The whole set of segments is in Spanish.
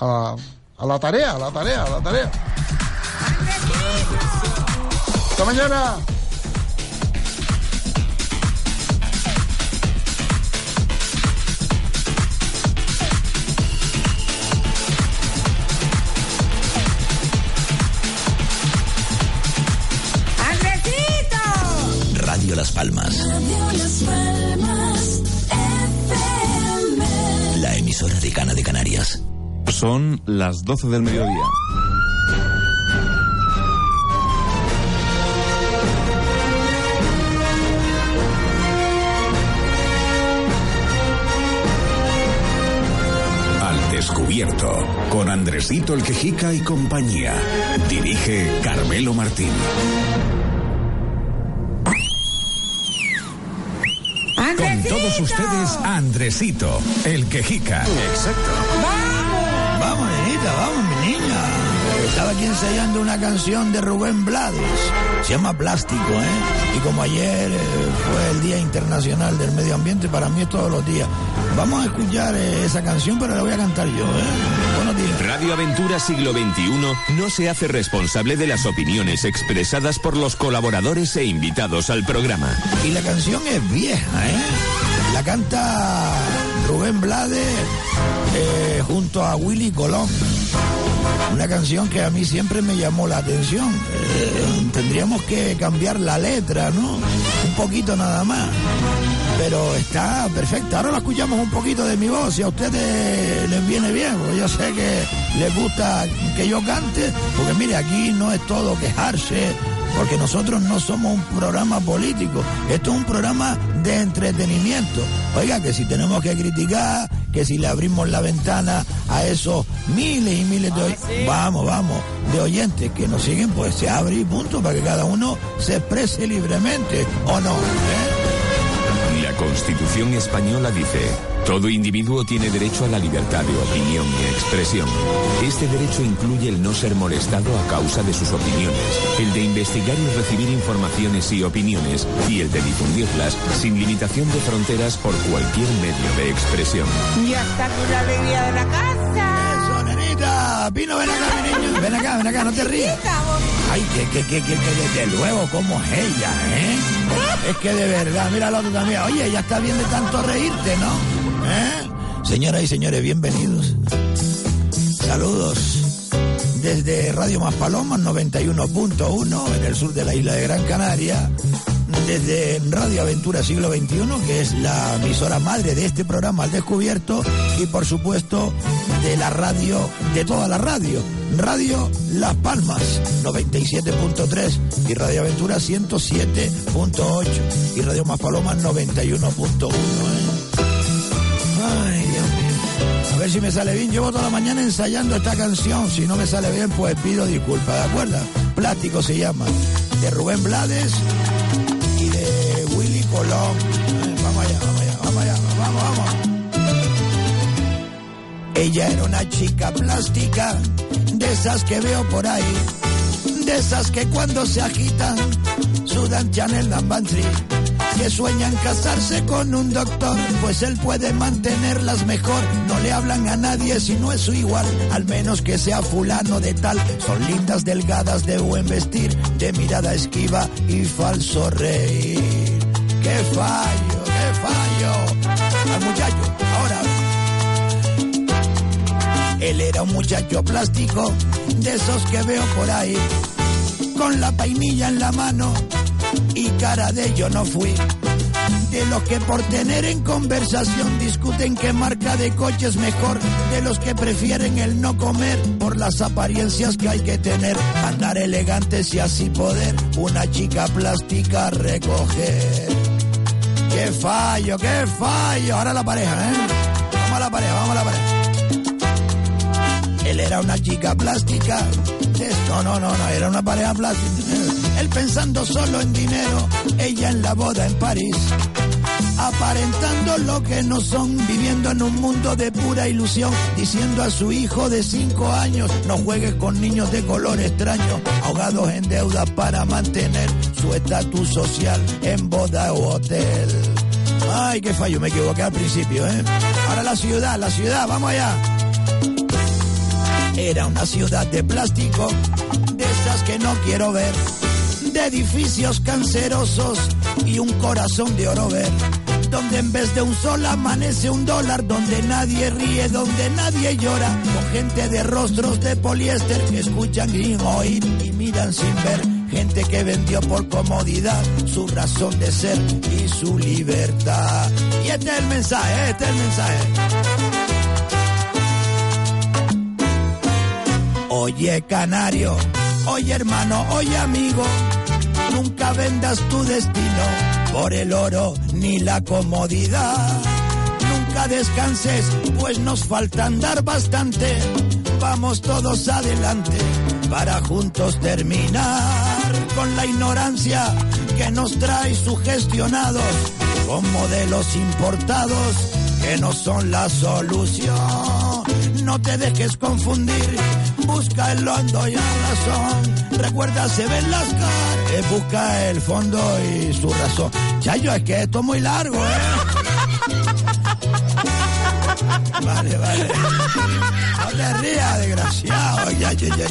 a, a la tarea, a la tarea, a la tarea. Hasta mañana. Radio Las Palmas, Radio Las Palmas FM. la emisora de Cana de Canarias. Son las 12 del mediodía. Al descubierto, con Andresito el Quejica y compañía. Dirige Carmelo Martín. Con todos ustedes, Andresito, el Quejica. Exacto. ¡Vamos! Vamos, mi niña. Estaba aquí ensayando una canción de Rubén Blades. Se llama Plástico, ¿eh? Y como ayer eh, fue el Día Internacional del Medio Ambiente, para mí es todos los días. Vamos a escuchar eh, esa canción, pero la voy a cantar yo, ¿eh? Buenos días. Radio Aventura Siglo XXI no se hace responsable de las opiniones expresadas por los colaboradores e invitados al programa. Y la canción es vieja, ¿eh? La canta Rubén Blades eh, junto a Willy Colón. Una canción que a mí siempre me llamó la atención. Eh, tendríamos que cambiar la letra, ¿no? Un poquito nada más. Pero está perfecta. Ahora la escuchamos un poquito de mi voz. Si a ustedes les viene bien, porque yo sé que les gusta que yo cante. Porque mire, aquí no es todo quejarse, porque nosotros no somos un programa político. Esto es un programa de entretenimiento. Oiga, que si tenemos que criticar, que si le abrimos la ventana a esos miles y miles de oy- vamos, vamos, de oyentes que nos siguen, pues se abre y punto para que cada uno se exprese libremente, ¿o no? ¿Eh? La Constitución española dice, todo individuo tiene derecho a la libertad de opinión y expresión. Este derecho incluye el no ser molestado a causa de sus opiniones, el de investigar y recibir informaciones y opiniones, y el de difundirlas sin limitación de fronteras por cualquier medio de expresión. Ya está aquí la alegría de la casa. Eso, nenita, Pino, ven acá, mi niño, ven acá, ven acá, no te rías. Ay, que, que, que, que, desde luego, como es ella, ¿eh? Es que de verdad, mira el otro también. Oye, ya está bien de tanto reírte, ¿no? ¿Eh? Señoras y señores, bienvenidos. Saludos desde Radio Más Palomas 91.1 en el sur de la isla de Gran Canaria. Desde Radio Aventura Siglo XXI, que es la emisora madre de este programa al descubierto, y por supuesto de la radio, de toda la radio, Radio Las Palmas 97.3 y Radio Aventura 107.8 y Radio Más Palomas 91.1. ¿eh? Ay, Dios mío. A ver si me sale bien. Llevo toda la mañana ensayando esta canción. Si no me sale bien, pues pido disculpas, ¿de acuerdo? Plástico se llama. De Rubén Blades y de Willy Colón. Eh, Vamos allá, vamos allá, vamos allá, vamos, vamos. Ella era una chica plástica, de esas que veo por ahí, de esas que cuando se agitan sudan Chanel Three, que sueñan casarse con un doctor, pues él puede mantenerlas mejor. No le hablan a nadie si no es su igual, al menos que sea fulano de tal. Son lindas, delgadas, de buen vestir, de mirada esquiva y falso reír. ¡Qué fallo, qué fallo! Al muchacho. Él era un muchacho plástico, de esos que veo por ahí, con la painilla en la mano y cara de yo no fui. De los que por tener en conversación discuten qué marca de coche es mejor, de los que prefieren el no comer por las apariencias que hay que tener, andar elegantes y así poder una chica plástica recoger. ¡Qué fallo, qué fallo! Ahora la pareja, ¿eh? Vamos a la pareja, vamos a la pareja. Él era una chica plástica. No, no, no, no, era una pareja plástica. Él pensando solo en dinero, ella en la boda en París. Aparentando lo que no son, viviendo en un mundo de pura ilusión, diciendo a su hijo de cinco años, no juegues con niños de color extraño, ahogados en deuda para mantener su estatus social en boda o hotel. Ay, qué fallo, me equivoqué al principio, ¿eh? Ahora la ciudad, la ciudad, vamos allá. Era una ciudad de plástico, de esas que no quiero ver, de edificios cancerosos y un corazón de oro ver, donde en vez de un sol amanece un dólar, donde nadie ríe, donde nadie llora, con gente de rostros de poliéster que escuchan sin oír y miran sin ver, gente que vendió por comodidad su razón de ser y su libertad. Y este es el mensaje, este es el mensaje. Oye canario, oye hermano, oye amigo, nunca vendas tu destino por el oro ni la comodidad. Nunca descanses, pues nos falta andar bastante. Vamos todos adelante para juntos terminar con la ignorancia que nos trae sugestionados con modelos importados que no son la solución. No te dejes confundir, busca el hondo y la razón. Recuerda, se ven las caras, eh, busca el fondo y su razón. Chayo, es que esto es muy largo, ¿eh? Vale, vale. No te rías, desgraciado. Ya, ya, ya.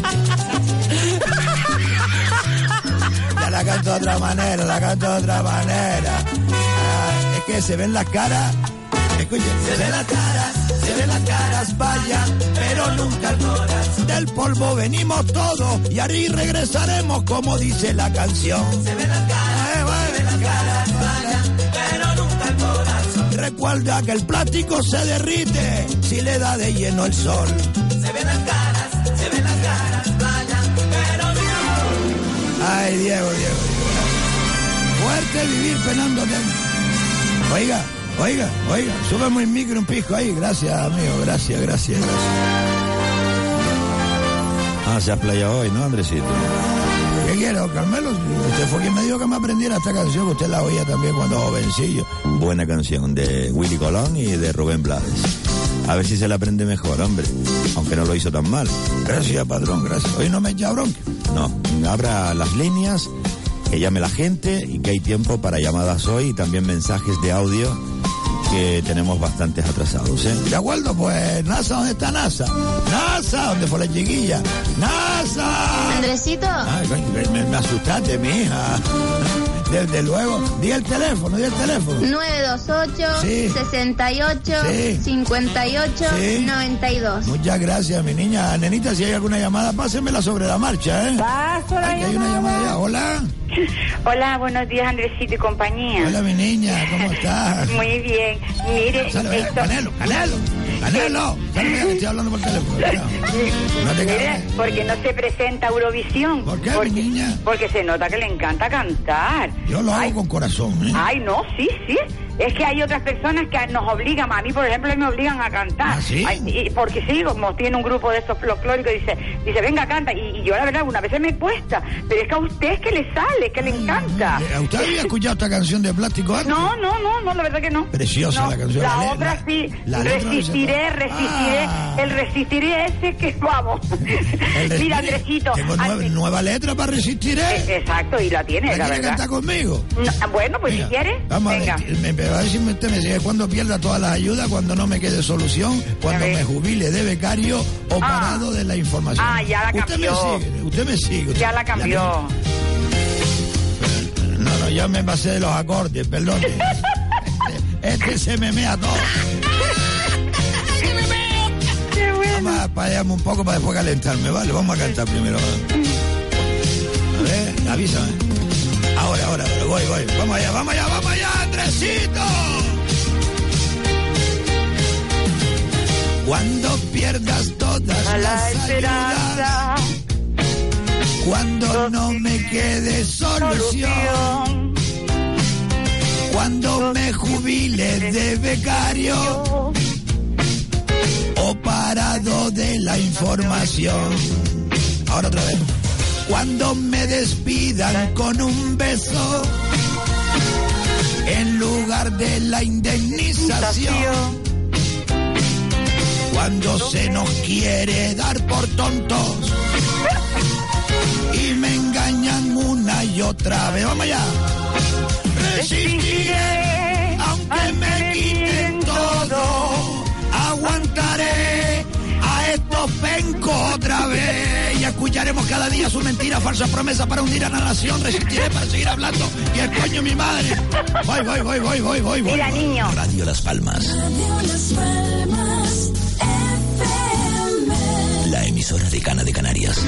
Ya la canto de otra manera, la canto de otra manera. Ah, es que se ven las caras. Se ven las caras, se ven las caras, vaya, pero nunca el corazón. Del polvo venimos todos y ahí regresaremos como dice la canción. Se ven las caras, se ven las caras, vaya, pero nunca el corazón. Recuerda que el plástico se derrite si le da de lleno el sol. Se ven las caras, se ven las caras, vaya, pero nunca. Ay, Diego, Diego, Diego. Fuerte vivir penando Oiga, oiga, oiga, súbeme el micro un pico ahí. Gracias, amigo, gracias, gracias, gracias. Ah, se ha playado hoy, ¿no, Andresito? ¿Qué quiere, don Carmelo? Usted fue quien me dijo que me aprendiera esta canción, que usted la oía también cuando jovencillo. Buena canción de Willy Colón y de Rubén Blades. A ver si se la aprende mejor, hombre. Aunque no lo hizo tan mal. Gracias, padrón, gracias. Hoy no me echa bronca. No, abra las líneas, que llame la gente y que hay tiempo para llamadas hoy y también mensajes de audio que tenemos bastantes atrasados, ¿eh? De acuerdo, pues, NASA, ¿dónde está NASA? NASA, ¿dónde fue la chiquilla? NASA. Andresito, Ay, me, me asustaste, mi hija. Desde luego. Di el teléfono, di el teléfono. 928 Sí. 68 Sí. 58 Sí. 92. Muchas gracias, mi niña. Nenita, si hay alguna llamada, pásenmela sobre la marcha, ¿eh? Paso la Ay, hay una llamada ya. Hola. Hola, buenos días, Andresito y compañía. Hola, mi niña. ¿Cómo estás? Muy bien. Mire, Sale, ven, esto- Canelo, Canelo. Canelo. Que estoy hablando por teléfono. No te Mire, caes. porque no se presenta a Eurovisión. ¿Por qué, porque, mi niña? Porque se nota que le encanta cantar. Yo lo hago Ay, con corazón, ¿eh? Ay, no, sí, sí. Es que hay otras personas que nos obligan, a mí por ejemplo me obligan a cantar. ¿Ah, sí? Ay, y- porque sí, como tiene un grupo de estos folclóricos, dice, dice, venga, canta. Y, y yo la verdad, una vez me cuesta, pero es que a usted es que le sale, que le encanta. Eh, ¿Usted había escuchado esta canción de Plástico antes? No, no, no, no, la verdad que no. Preciosa No, la canción. La, La otra la- sí. la resistiré, resistiré. Ah. El resistiré ese que vamos. Mira, Andresito. Tengo nueva, nueva letra para resistir, Eh. Exacto, y la tiene, ¿La la quiere verdad. cantar conmigo? No, bueno, pues si quiere, Vamos venga. a ver, me, a decir usted me sigue cuando pierda todas las ayudas, cuando no me quede solución, cuando ver. me jubile de becario o Ah. parado de la información. Ah, ya la usted cambió. me sigue, usted me sigue. Ya la cambió. No, no, ya me pasé de los acordes, perdón. este se me mea todo. Vamos a payarme un poco para después calentarme, ¿vale? Vamos a cantar primero. A ver, avísame. Ahora, ahora, ahora, voy, voy. Vamos allá, vamos allá, vamos allá, Andresito. Cuando pierdas todas A la las ayudas, esperanza. cuando no me quede solución, cuando me jubile de becario o parado de la información. Ahora otra vez. Cuando me despidan con un beso en lugar de la indemnización. Cuando se nos quiere dar por tontos y me engañan una y otra vez. Vamos allá. Resistiré aunque me quiten todo. Aguantaré a estos pencos otra vez escucharemos cada día su mentira, falsa promesa para hundir a la nación. Resistiré para seguir hablando y el coño mi madre. Voy, voy, voy, voy, voy, voy. voy. Mira, niño. Radio Las Palmas. La emisora de Cana de Canarias.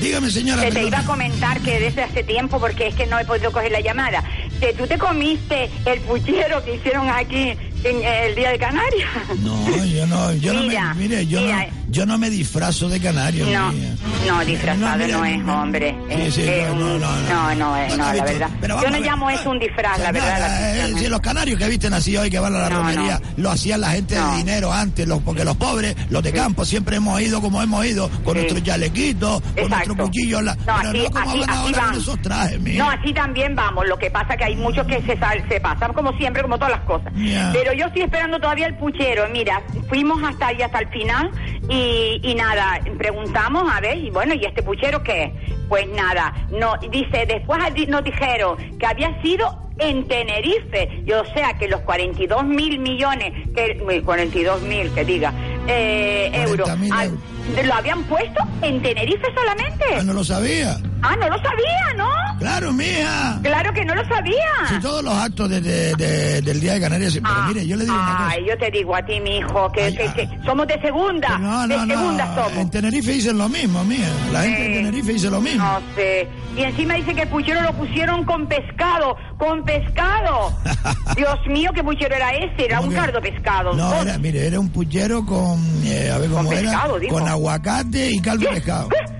Dígame, señora. Que te perdona. iba a comentar que desde hace tiempo, porque es que no he podido coger la llamada, que tú te comiste el puchero que hicieron aquí en eh, el Día de Canarias. No, yo no, yo Mira, no me, mire, yo mira. no, yo no me disfrazo de canario. No, mía. no, disfrazado mira, no es, hombre. Sí, sí, no, no, no, no. no, no, es- no, la verdad. pero Yo no llamo eso un disfraz, la verdad. la eh, los canarios que visten así hoy que van a la romería, lo hacían la gente de dinero antes, los, porque los pobres, los de campo, siempre hemos ido como hemos ido, con nuestros chalequitos, con nuestros cuchillos, la, No, pero así, no como así, van así ahora van. con esos trajes, mira. No, así también vamos. Lo que pasa que hay muchos que se, se pasan como siempre, como todas las cosas. Ya. Pero yo estoy esperando todavía el puchero. Mira, fuimos hasta ahí, hasta el final y, y nada, preguntamos, a ver, y bueno, ¿y este puchero qué? Pues nada, no, dice, después nos dijeron que había sido en Tenerife, y o sea que los 42 mil millones, que 42 mil, que diga, eh, 40.000 euros, al- euros. lo habían puesto en Tenerife solamente. Ah, no lo sabía. Ah, no lo sabía, ¿no? Claro, mija. Claro que no lo sabía. Si todos los actos de- de- de- del Día de Canarias, pero Ah, mire, yo le digo una cosa. Ay, yo te digo a ti, mi hijo, que, Ay, que- ah. que somos de segunda. No, de no, segunda no. somos. En Tenerife dicen lo mismo, mía. La gente en Tenerife dice lo mismo. No sé. Y encima dice que el puchero lo pusieron con pescado, con pescado. Dios mío, ¿qué puchero era ese? Era ¿Cómo un que? cardo pescado. No, era, mire, era un puchero con, eh, a ver cómo Con era, pescado, con aguacate y caldo de pescado. ¿Eh?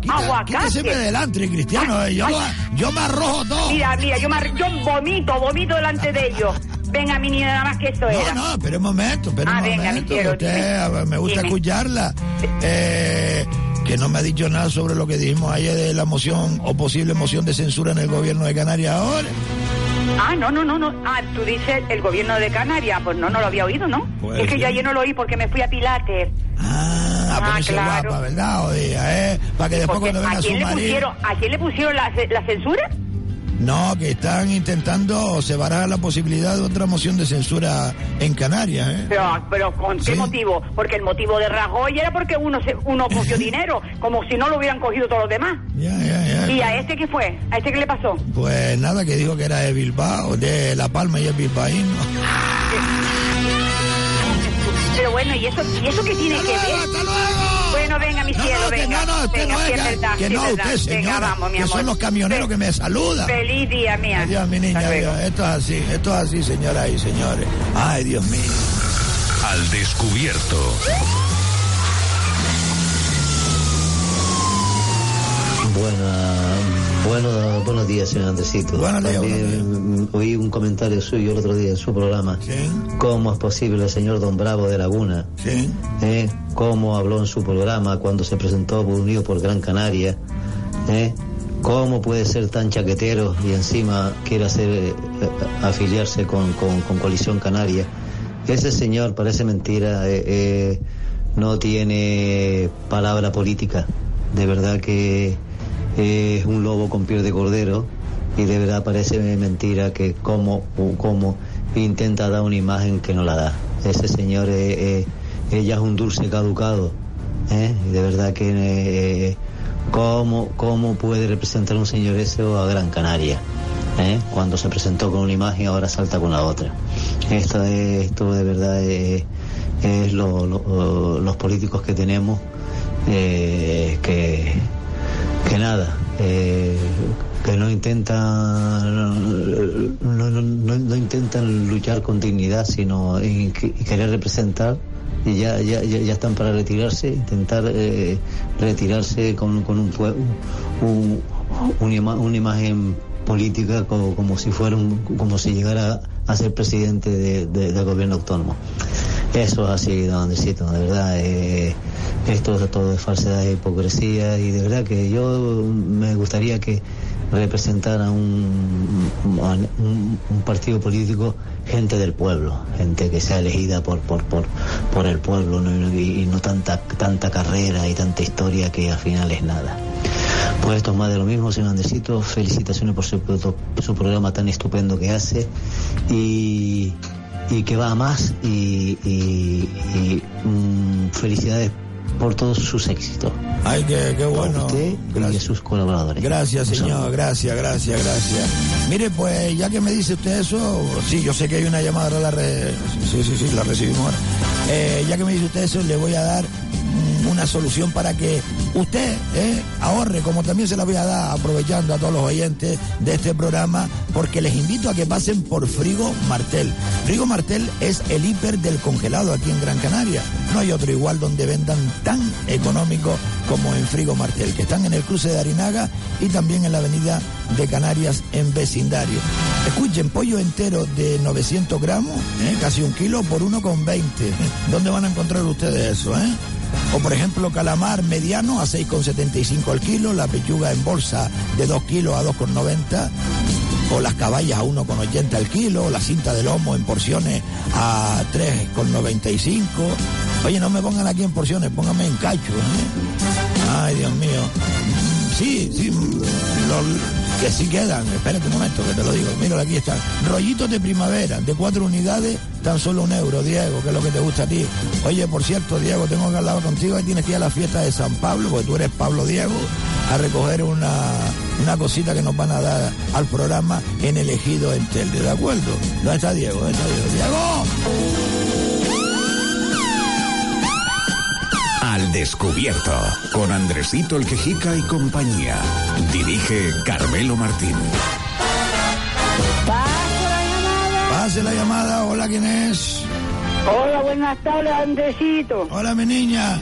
Quita- Aguacate. Quíteseme delante, Cristiano. eh, Yo, Ay. lo- yo me arrojo todo. Mira, mira, yo, me- yo vomito, vomito delante de ellos. Venga, mi niña, nada más que eso era. No, no, espera un momento, espera Ah, un venga, momento. que usted, a ver, me gusta Dime. escucharla. Eh, que no me ha dicho nada sobre lo que dijimos ayer de la moción o posible moción de censura en el gobierno de Canarias ahora. Ah, no, no, no, no. Ah, tú dices el gobierno de Canarias. Pues no, no lo había oído, ¿no? Pues es que yo ayer no lo oí porque me fui a Pilates. Ah, a Ah, ponerse claro. guapa, ¿verdad? ¿eh? Para que después Porque cuando venga ¿a su quién le marido... pusieron, ¿a quién le pusieron la, la censura? No, que están intentando separar la posibilidad de otra moción de censura en Canarias, ¿eh? Pero, pero ¿con qué Sí. motivo? Porque el motivo de Rajoy era porque uno se, uno cogió dinero, como si no lo hubieran cogido todos los demás. Ya, ya, ya. ¿Y a este qué fue? ¿A este qué le pasó? Pues nada, que dijo que era de Bilbao, de La Palma y el bilbaíno. Pero bueno, ¿y eso, ¿y eso qué tiene que ver? ¡Hasta luego! Bueno, venga, mi No, cielo, no, que venga. no, no, usted venga, no que- verdad, que no, es usted, señora, Venga, vamos, mi que amor. son los camioneros que me saludan. Feliz día, mía. Adiós, mi niña, adiós. Esto es así, esto es así, señoras y señores. Ay, Dios mío. Al descubierto. Buena, bueno, buenos días, señor Andresito. Buenos días, oí un comentario suyo el otro día en su programa. Sí, ¿Cómo es posible el señor Don Bravo de Laguna? sí. ¿eh? ¿Cómo habló en su programa cuando se presentó Unido por Gran Canaria? ¿eh? ¿Cómo puede ser tan chaquetero y encima quiere hacer eh, afiliarse con, con- con Coalición Canaria? Ese señor, parece mentira, eh, eh, no tiene palabra política. De verdad que es un lobo con piel de cordero y de verdad parece mentira que como, como intenta dar una imagen que no la da. Ese señor, ella es un dulce caducado. ¿eh? De verdad que eh, ¿cómo, cómo puede representar un señor ese a Gran Canaria. ¿eh? Cuando se presentó con una imagen ahora salta con la otra. Esto, es- esto de verdad es, es lo- lo- los políticos que tenemos eh, que que nada, eh, que no intentan no, no- no- intentan luchar con dignidad, sino querer representar y ya, ya, ya, están para retirarse, intentar eh, retirarse con, con un, un- una, ima- una imagen política como, como si fuera un- como si llegara a ser presidente de- de- del gobierno autónomo. Eso es así, don Andresito, de verdad. Eh, esto es todo de falsedad e hipocresía y de verdad que yo me gustaría que representara un, un, partido político gente del pueblo, gente que sea elegida por por, por, por el pueblo y no tanta, tanta carrera y tanta historia que al final es nada. Pues esto es más de lo mismo, señor Andresito. Felicitaciones por su, su programa tan estupendo que hace y, y que va a más. Y, y- y, mm, felicidades por todos sus éxitos. Ay, qué, qué A bueno. usted y a sus colaboradores. Gracias, señor. Gracias, gracias, gracias. Mire, pues ya que me dice usted eso, sí, yo sé que hay una llamada, ahora la re- sí, sí, sí, la recibimos ahora. Eh, ya que me dice usted eso, le voy a dar una solución para que usted eh, ahorre, como también se la voy a dar aprovechando a todos los oyentes de este programa, porque les invito a que pasen por Frigo Martel. Frigo Martel es el hiper del congelado aquí en Gran Canaria. No hay otro igual donde vendan tan económico como en Frigo Martel, que están en el cruce de Arinaga y también en la avenida de Canarias en vecindario. Escuchen, pollo entero de 900 gramos, eh, casi un kilo por 1,20. ¿Dónde van a encontrar ustedes eso? Eh? O por ejemplo, calamar mediano a 6,75 al kilo, la pechuga en bolsa de 2 kilos a 2,90 o las caballas a 1,80 al kilo, la cinta de lomo en porciones a 3,95. Oye, no me pongan aquí en porciones, pónganme en cacho. ¿eh? Ay, Dios mío. Sí, sí, mm, lo- que sí quedan. Espérate un momento que te lo digo. Mira, aquí están. Rollitos de primavera, de cuatro unidades, tan solo un euro, Diego, que es lo que te gusta a ti. Oye, por cierto, Diego, tengo que hablar contigo. Ahí tienes que ir a la fiesta de San Pablo, porque tú eres Pablo Diego, a recoger una, una cosita que nos van a dar al programa en elegido en Telde, ¿de acuerdo? ¿Dónde está Diego? ¿Dónde está Diego? ¡Diego! Al descubierto, con Andresito el Quejica y compañía. Dirige Carmelo Martín. Pase la llamada. Hola, ¿quién es? Hola, buenas tardes, Andresito. Hola, mi niña.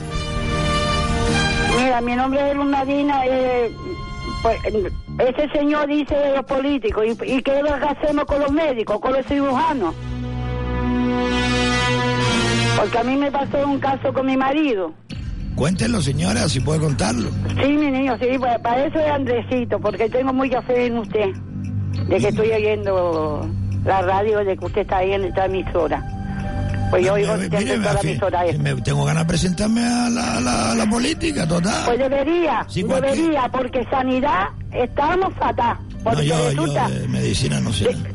Mira, mi nombre es Lunadina. Eh, pues, ese señor dice de los políticos. ¿Y, y qué es lo que hacemos con los médicos, con los cirujanos? Porque a mí me pasó un caso con mi marido. Cuéntenlo, señora, si puede contarlo. Sí, mi niño, sí, pues, para eso es Andresito, porque tengo mucha fe en usted. De que estoy oyendo la radio, de que usted está ahí en esta emisora. Pues yo oigo siempre mire, toda la emisora me- tengo ganas de presentarme a la, a la- a la política, total. Pues debería, Sí, debería, porque sanidad estamos fatal. Porque no, yo, yo de medicina no sé. nada.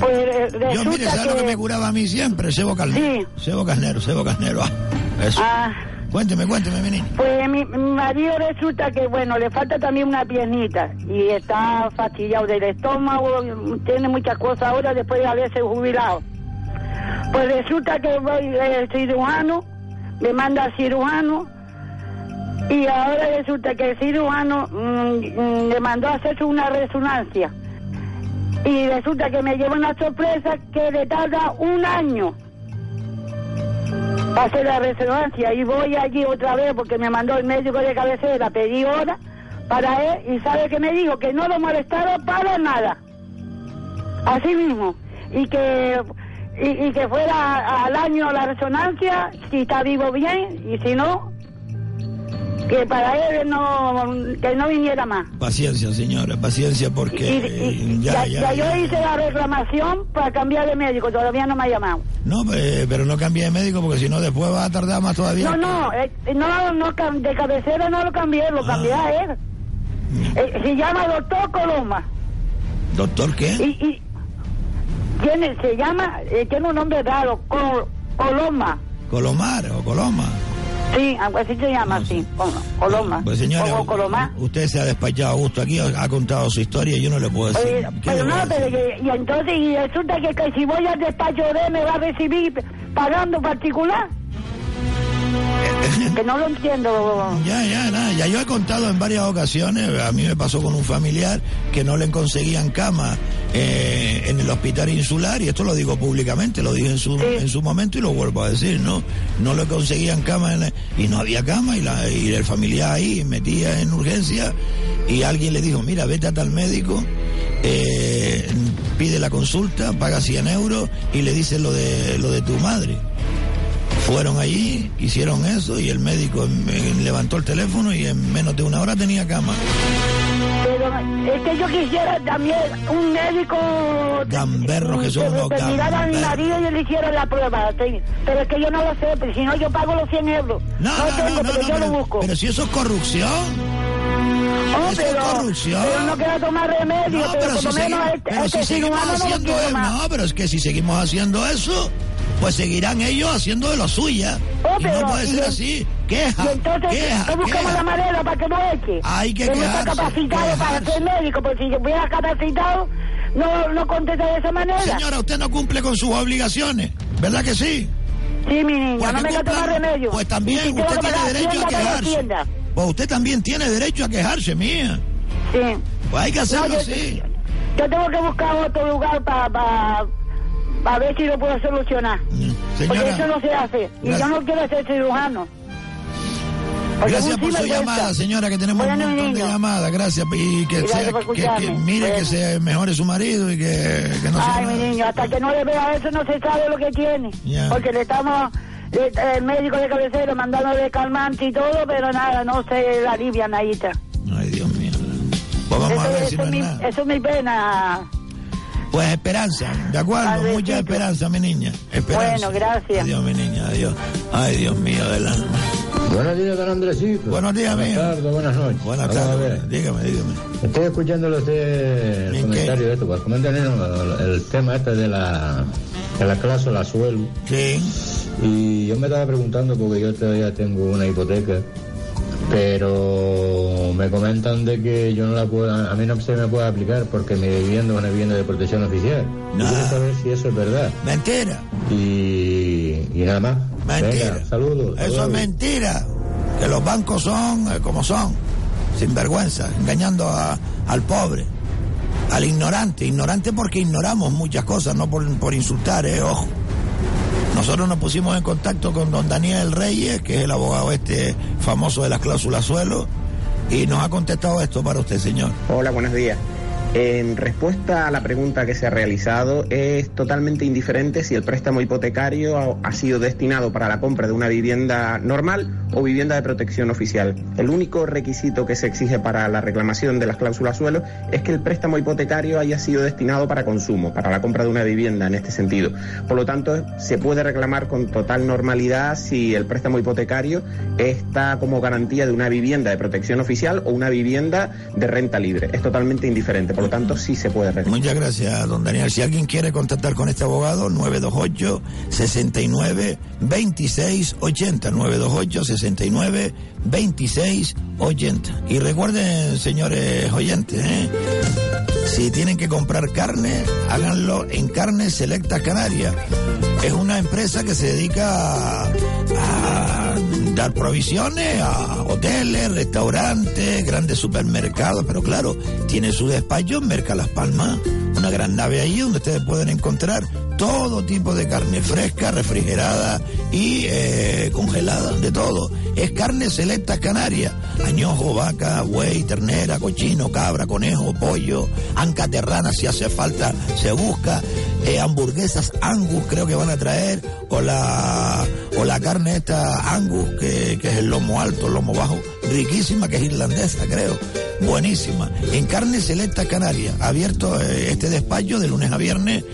pues eh, resulta Yo, mire, ¿sabes lo que me curaba a mí siempre? Sebo carnero. Sebo carnero, sebo carnero. Ah, eso. Ah. Cuénteme, cuénteme, mi niña. Pues mi, marido resulta que, bueno, le falta también una piernita y está fastidiado del estómago, tiene muchas cosas ahora después de haberse jubilado. Pues resulta que voy el cirujano, me manda al cirujano y ahora resulta que el cirujano mm, le mandó a hacerse una resonancia y resulta que me lleva una sorpresa que le tarda un año para hacer la resonancia y voy allí otra vez porque me mandó el médico de cabecera, pedí hora para él y sabe que me dijo que no lo molestaba para nada. Así mismo. Y que y, que fuera a- al año la resonancia, si está vivo bien y si no, que para él no, que no viniera más. Paciencia, señora, paciencia porque y- ya, ya, ya, ya yo hice la reclamación para cambiar de médico, todavía no me ha llamado. No, eh, pero no cambie de médico porque si no después va a tardar más todavía. No, no, eh, no, no, de cabecera no lo cambié, Ah. lo cambié a él. Eh, se llama doctor Coloma. ¿Doctor qué? Y, y tiene, se llama, eh, tiene un nombre raro, Col- Coloma. Colomar o Coloma. Sí, algo así se llama, Col- Coloma. Pues señora, o Coloma. usted se ha despachado a gusto aquí, ha contado su historia y yo no le puedo decir. Eh, ¿Qué pero no, pero que- y entonces, y resulta que, que si voy al despacho de él me va a recibir pagando particular. que no lo entiendo. Ya, ya, nada, ya yo he contado en varias ocasiones, a mí me pasó con un familiar que no le conseguían cama eh, en el hospital insular, y esto lo digo públicamente, lo dije en su, en su momento y lo vuelvo a decir, ¿no? No le conseguían cama en la- y no había cama, y, la, y el familiar ahí metía en urgencia, y alguien le dijo, mira, vete a tal médico, eh, pide la consulta, paga 100 euros y le dice lo de, lo de tu madre. Fueron allí, hicieron eso y el médico eh, levantó el teléfono y en menos de una hora tenía cama. Pero es que yo quisiera también un médico Gamberros que son unos que mirara a mi marido y le hiciera la prueba. sí. Pero es que yo no lo sé, pero si no yo pago los 100 euros. No, no, tengo, no, no, pero no, yo pero, lo busco. pero si eso es corrupción. Oh, eso es pero, corrupción. pero no quiero tomar remedio, No, pero, pero si, segui- este, pero este si seguimos no haciendo eso, no, pero es que si seguimos haciendo eso, pues seguirán ellos haciendo de lo suya. Oh, y no puede ser así. Queja, Y entonces, queja, ¿cómo buscamos la manera para que no eche? Hay que no está quejarse, capacitado para quejarse. ser médico, porque si yo hubiera capacitado, no, no contesta de esa manera. Señora, usted no cumple con sus obligaciones, ¿verdad que sí? Sí, mi niña, Pues no que me voy a tomar cumplan. remedio. Pues también si usted que tiene derecho a quejarse. Pues usted también tiene derecho a quejarse, mía. Sí. Pues hay que hacerlo No, yo- así. Yo tengo que buscar otro lugar para ver si lo puedo solucionar. Porque Señora, eso no se hace. Y gracias. yo no quiero ser cirujano. Porque Gracias por su llamada, señora, que tenemos Bueno, un montón de llamadas. Gracias. Y que, Gracias sea- que- que, mire que Bueno. se mejore su marido y que, que no se Ay, mi niño, hasta que no le vea eso no se sabe lo que tiene. Porque le estamos, le- el médico de cabecera mandándole calmante y todo, pero nada, no se la alivian ahí está. Ay, Dios mío. Pues vamos a Eso, ver eso si no es mi, eso es mi pena. Pues esperanza, ¿de acuerdo? Mucha esperanza, mi niña. Esperanza. Bueno, gracias. Adiós, mi niña, adiós. Ay, Dios mío, del alma. Buenos días, don Andresito. Buenos días, Buenas mío. tardes, buenas noches. Buenas tardes. Dígame, dígame. Estoy escuchándole a usted el ¿En comentario de esto, pues comentan el, el tema este de la, de la cláusula suelo. Sí. Y yo me estaba preguntando porque yo todavía tengo una hipoteca, pero me comentan de que yo no la puedo, a mí no se me puede aplicar porque mi vivienda es una vivienda de protección oficial. Yo quiero saber si eso es verdad. Mentira. Y, y nada más. Mentira. Venga, saludos. Eso es mentira. Que los bancos son eh, como son, sin vergüenza, engañando a- al pobre, al ignorante. Ignorante porque ignoramos muchas cosas, no por, por insultar, eh, ojo. Nosotros nos pusimos en contacto con don Daniel Reyes, que es el abogado este famoso de las cláusulas suelo, y nos ha contestado esto para usted, señor. Hola, buenos días. En respuesta a la pregunta que se ha realizado, es totalmente indiferente si el préstamo hipotecario ha, sido destinado para la compra de una vivienda normal o vivienda de protección oficial. El único requisito que se exige para la reclamación de las cláusulas suelo es que el préstamo hipotecario haya sido destinado para consumo, para la compra de una vivienda en este sentido. Por lo tanto, se puede reclamar con total normalidad si el préstamo hipotecario está como garantía de una vivienda de protección oficial o una vivienda de renta libre. Es totalmente indiferente, por lo tanto sí se puede reclamar. Muchas gracias, don Daniel. Si alguien quiere contactar con este abogado, 928 69 26 80. 928 69 26 80. Y recuerden, señores oyentes, ¿eh? si tienen que comprar carne, háganlo en Carne Selecta Canarias. Es una empresa que se dedica a, dar provisiones a hoteles, restaurantes, grandes supermercados, pero claro, tiene su despacho en Merca Las Palmas, una gran nave allí donde ustedes pueden encontrar todo tipo de carne fresca, refrigerada y eh, congelada, de todo. Es carne selecta canaria, añojo, vaca, buey, ternera, cochino, cabra, conejo, pollo, anca terrana si hace falta, se busca, eh, hamburguesas angus creo que van a traer, o la, o la carne esta angus, que, que es el lomo alto, el lomo bajo, riquísima, que es irlandesa creo, buenísima. En carne selecta canaria, abierto eh, este despacho de lunes a viernes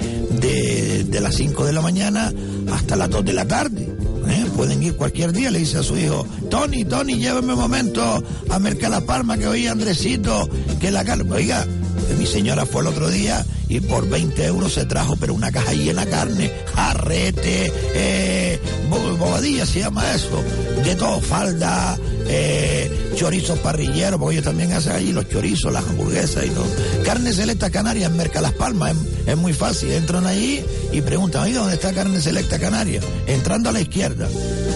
de, de las 5 de la mañana hasta las 2 de la tarde. ¿eh? Pueden ir cualquier día, le dice a su hijo, Tony, Tony, llévame un momento a Merca La Palma, que oí Andresito, que la carne, oiga, mi señora fue el otro día y por 20 euros se trajo, pero una caja llena de carne, jarrete, eh, bo- bobadilla se llama eso, de todo, falda, eh, chorizos parrilleros, porque ellos también hacen allí los chorizos, las hamburguesas y todo. Carne Selecta Canaria en Merca Las Palmas, es, muy fácil, entran allí y preguntan, oiga, ¿dónde está Carne Selecta Canaria? Entrando a la izquierda,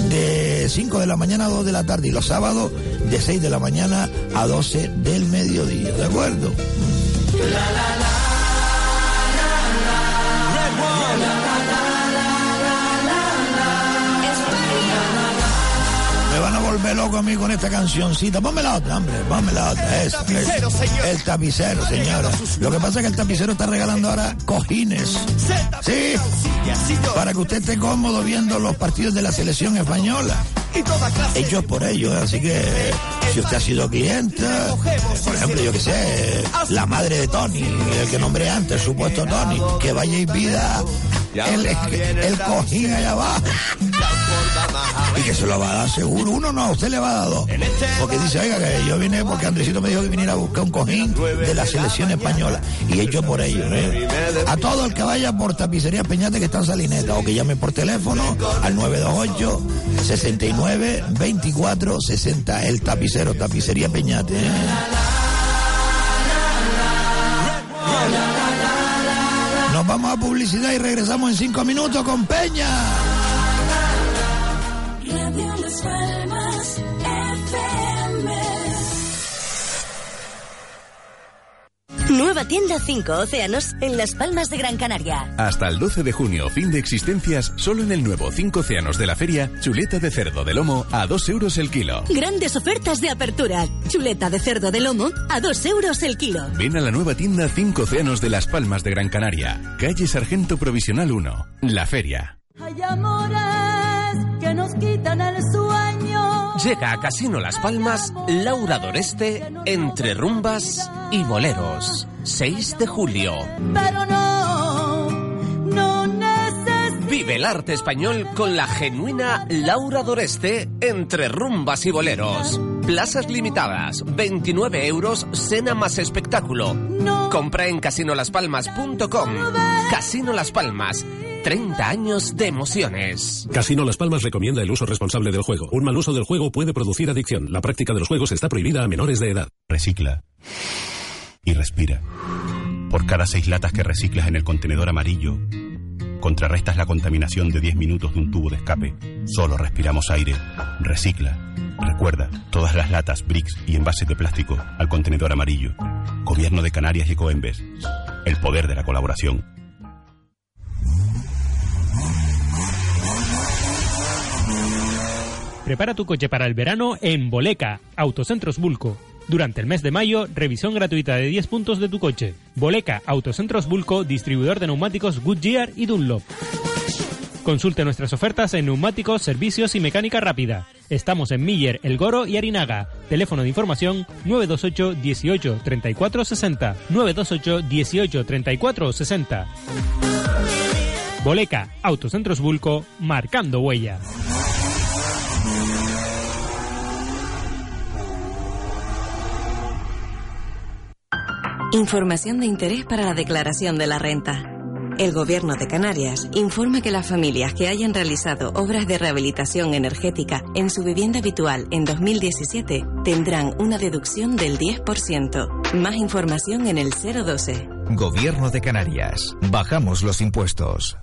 de 5 de la mañana a 2 de la tarde y los sábados de 6 de la mañana a 12 del mediodía, ¿de acuerdo? Me van a volver loco a mí con esta cancioncita. Ponme la otra, hombre, ponme la otra. Esa, esa. El tapicero, señora. Lo que pasa es que el tapicero está regalando ahora cojines. Sí, para que usted esté cómodo viendo los partidos de la selección española. Hechos por ellos, así que si usted ha sido cliente, por ejemplo, yo que sé, la madre de Tony, el que nombré antes, supuesto Tony, que vaya y pida el, el cojín allá abajo. Y que se lo va a dar seguro. Uno no, usted le va a dar dos. Porque dice, oiga, que yo vine porque Andresito me dijo que viniera a buscar un cojín de la selección española. Y hecho por ellos. ¿eh? A todo el que vaya por tapicería Peñate que está en Salineta o que llame por teléfono al 928 69 24 60. El tapicero, tapicería Peñate. ¿eh? Vamos a publicidad y regresamos en cinco minutos con Peña. Nueva tienda 5 Océanos en Las Palmas de Gran Canaria. Hasta el 12 de junio, fin de existencias, solo en el nuevo 5 Océanos de la feria, chuleta de cerdo de lomo a 2 euros el kilo. Grandes ofertas de apertura. Chuleta de cerdo de lomo a 2 euros el kilo. Ven a la nueva tienda 5 Océanos de Las Palmas de Gran Canaria, calle Sargento Provisional 1, La Feria. Hay amores que nos quitan el. Llega a Casino Las Palmas Laura Doreste entre rumbas y boleros. 6 de julio. Pero no, no. Vive el arte español con la genuina Laura Doreste entre rumbas y boleros. Plazas limitadas, 29 euros, cena más espectáculo. Compra en casinolaspalmas.com. Casino Las Palmas, 30 años de emociones. Casino Las Palmas recomienda el uso responsable del juego. Un mal uso del juego puede producir adicción. La práctica de los juegos está prohibida a menores de edad. Recicla. Y respira. Por cada seis latas que reciclas en el contenedor amarillo, contrarrestas la contaminación de 10 minutos de un tubo de escape. Solo respiramos aire. Recicla. Recuerda, todas las latas, bricks y envases de plástico al contenedor amarillo. Gobierno de Canarias y Ecoembes. El poder de la colaboración. Prepara tu coche para el verano en Boleca, Autocentros Bulco. Durante el mes de mayo, revisión gratuita de 10 puntos de tu coche. Boleca, Autocentros Bulco, distribuidor de neumáticos Goodyear y Dunlop. Consulte nuestras ofertas en neumáticos, servicios y mecánica rápida. Estamos en Miller, El Goro y Arinaga. Teléfono de información 928 18 34 60. 928 18 34 60. Boleca, Autocentros Bulco, marcando huella. Información de interés para la declaración de la renta. El Gobierno de Canarias informa que las familias que hayan realizado obras de rehabilitación energética en su vivienda habitual en 2017 tendrán una deducción del 10%. Más información en el 012. Gobierno de Canarias. Bajamos los impuestos.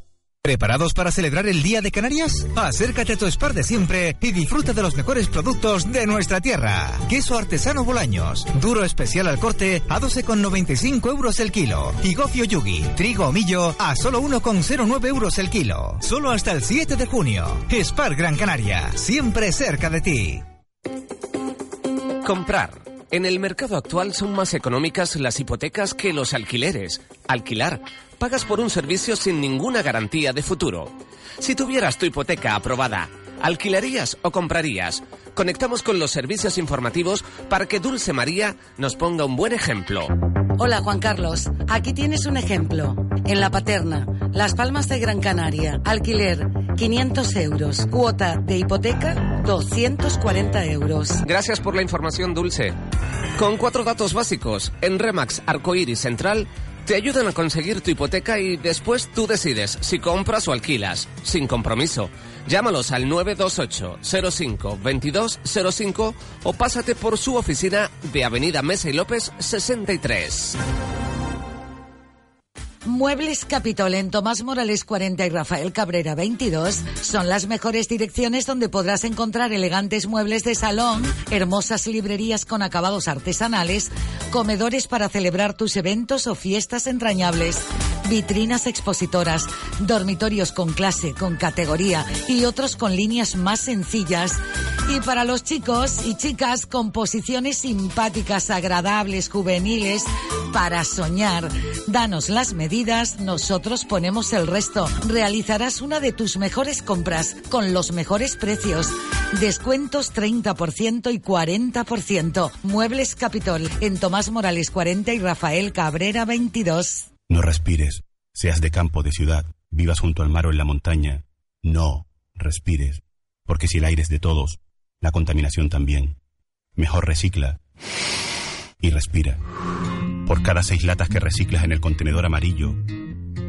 ¿Preparados para celebrar el Día de Canarias? Acércate a tu Spar de siempre y disfruta de los mejores productos de nuestra tierra. Queso artesano Bolaños, duro especial al corte a 12,95 euros el kilo. Y gofio yugi, trigo o millo a solo 1,09 euros el kilo. Solo hasta el 7 de junio. Spar Gran Canaria, siempre cerca de ti. Comprar. En el mercado actual son más económicas las hipotecas que los alquileres. Alquilar. Pagas por un servicio sin ninguna garantía de futuro. Si tuvieras tu hipoteca aprobada, ¿alquilarías o comprarías? Conectamos con los servicios informativos para que Dulce María nos ponga un buen ejemplo. Hola Juan Carlos, aquí tienes un ejemplo. En La Paterna, Las Palmas de Gran Canaria, alquiler 500 euros, cuota de hipoteca 240 euros. Gracias por la información, Dulce. Con cuatro datos básicos, en Remax Arcoiris Central te ayudan a conseguir tu hipoteca y después tú decides si compras o alquilas, sin compromiso. Llámalos al 928 05 22 05 o pásate por su oficina de Avenida Mesa y López 63. Muebles Capitol en Tomás Morales 40 y Rafael Cabrera 22 son las mejores direcciones donde podrás encontrar elegantes muebles de salón, hermosas librerías con acabados artesanales, comedores para celebrar tus eventos o fiestas entrañables, vitrinas expositoras, dormitorios con clase, con categoría y otros con líneas más sencillas Y para los chicos y chicas, composiciones simpáticas, agradables, juveniles, para soñar. Danos las medidas, nosotros ponemos el resto. Realizarás una de tus mejores compras con los mejores precios. Descuentos 30% y 40%. Muebles Capitol en Tomás Morales 40 y Rafael Cabrera 22. No respires, seas de campo, de ciudad, vivas junto al mar o en la montaña. No respires, porque si el aire es de todos, la contaminación también. Mejor recicla y respira. Por cada seis latas que reciclas en el contenedor amarillo,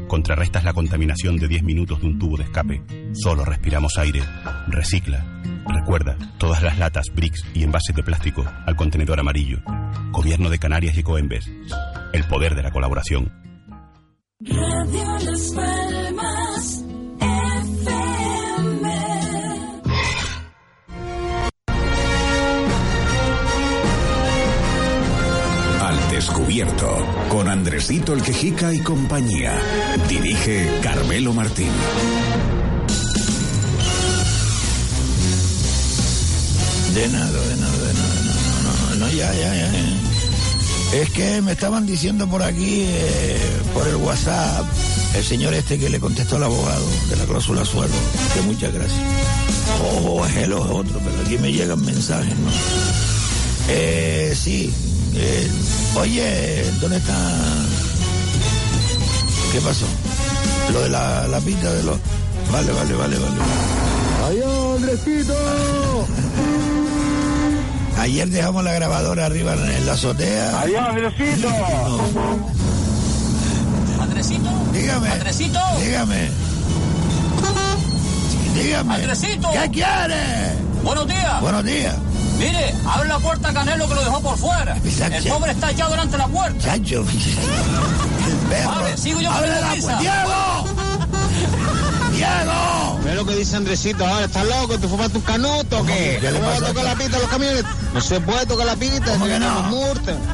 contrarrestas la contaminación de 10 minutos de un tubo de escape. Solo respiramos aire. Recicla. Recuerda, todas las latas, bricks y envases de plástico al contenedor amarillo. Gobierno de Canarias y Coembes. El poder de la colaboración. Radio Las Palmas FM. Al descubierto, con Andresito el Quejica y compañía. Dirige Carmelo Martín. De nada, de nada, de nada. No, no, no, no, ya, ya, ya. ya. Es que me estaban diciendo por aquí, eh, por el WhatsApp, el señor este que le contestó al abogado de la cláusula suelo, que muchas gracias. Ojo, es es otro, pero aquí me llegan mensajes, ¿no? Eh, sí. eh, oye, ¿dónde está? ¿Qué pasó? Lo de la, la pinta de los... Vale, vale, vale, vale. ¡Adiós, Andresito! Ayer dejamos la grabadora arriba en, la azotea. ¡Adiós, Andresito! ¿Andresito? Dígame. ¿Andresito? Dígame. Dígame. ¡Andresito! ¿Qué quiere? Buenos días. Buenos días. Mire, abre la puerta a Canelo que lo dejó por fuera. El pobre está echado delante de la puerta. Chacho. El perro. Vale, sigo yo ¡Abre con la! ¡Diego! ¡Diego! Mira lo que dice Andresito ahora, ¿estás loco? ¿Te fumaste un canuto o qué? ¿Qué le tocar la pista a los camiones? No se puede tocar la pista, ¿Cómo que no?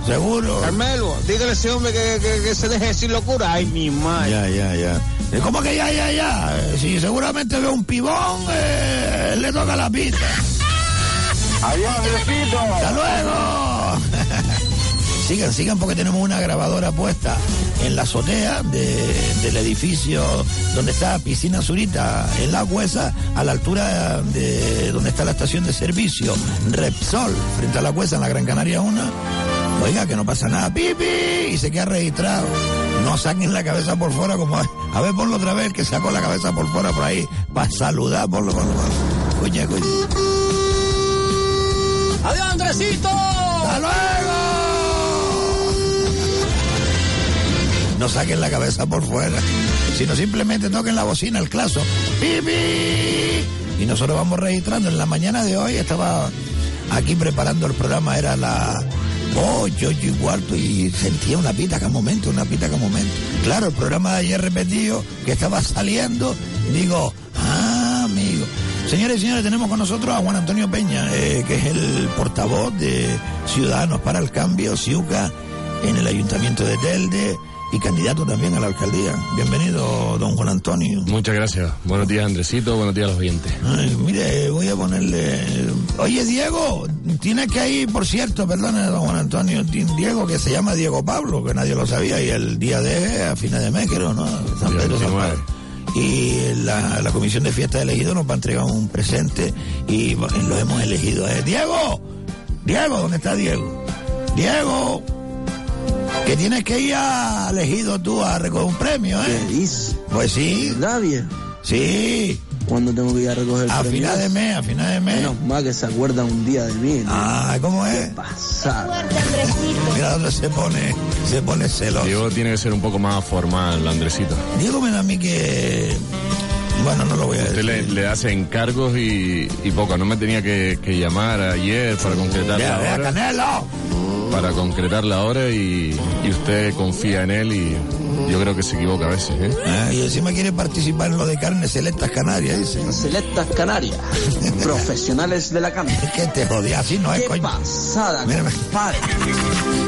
Seguro. Carmelo, dígale a ese hombre que, que- que se deje decir locura. Ay, mi madre. Ya, ya, ya. ¿Cómo que ya, ya, ya? Si seguramente ve un pibón, eh, él le toca la pista. ¡Adiós, Andresito! ¡Hasta luego! Sigan, sigan porque tenemos una grabadora puesta en la azotea de- del edificio donde está Piscina Zurita, en la Cuesa, a la altura de donde está la estación de servicio Repsol, frente a la Cuesa en la Gran Canaria 1. Oiga, que no pasa nada, pipi, y se queda registrado. No saquen la cabeza por fuera como... A ver, ponlo otra vez, que sacó la cabeza por fuera por ahí, para saludar, ponlo, ponlo, ponlo. Cuña. ¡Adiós, Andresito! ¡Hasta luego! No saquen la cabeza por fuera, sino simplemente toquen la bocina, el claso. Y nosotros vamos registrando. En la mañana de hoy estaba aquí preparando el programa, era la ocho, ocho y cuarto, y sentía una pita cada momento, una pita cada momento. Claro, el programa de ayer repetido, que estaba saliendo, digo, ah, amigo. Señores y señores, tenemos con nosotros a Juan Antonio Peña, eh, que es el portavoz de Ciudadanos para el Cambio, Ciuca, en el Ayuntamiento de Telde y candidato también a la alcaldía. Bienvenido, don Juan Antonio. Muchas gracias. Buenos días, Andresito. Buenos días a los oyentes. Ay, mire, voy a ponerle. Oye, Diego, tienes que ir, por cierto, perdone, don Juan Antonio, Diego, que se llama Diego Pablo, que nadie lo sabía, y el día de, a fines de mes, creo, ¿no? San Pedro, San 29. Pablo. Y la, la comisión de fiesta de elegido nos va a entregar un presente y lo hemos elegido. Eh, Diego, Diego, ¿dónde está Diego? Diego, que tienes que ir a elegido tú a recoger un premio, ¿eh? ¿Qué dices? Pues sí. Nadie. Sí. ¿Cuándo tengo que ir a recoger el A premio? final de mes, a final de mes. Menos mal que se acuerdan un día de mí. ¿no? Ah, ¿cómo es? Pasada. Mira dónde se pone, se pone celoso. Diego tiene que ser un poco más formal, Andresito. Diego me da a mí que... Bueno, no lo voy a Usted decir. le, le hace encargos y, y poco. No me tenía que, que llamar ayer para concretar la vea, hora. Canelo. Para concretar la hora y, y usted confía en él y yo creo que se equivoca a veces. ¿eh? Ah, y encima quiere participar en lo de carnes selectas canarias, dice. Selectas Canarias. Profesionales de la carne. que te jodía, así no es, ¿Qué coño. pasada, Mira, compadre?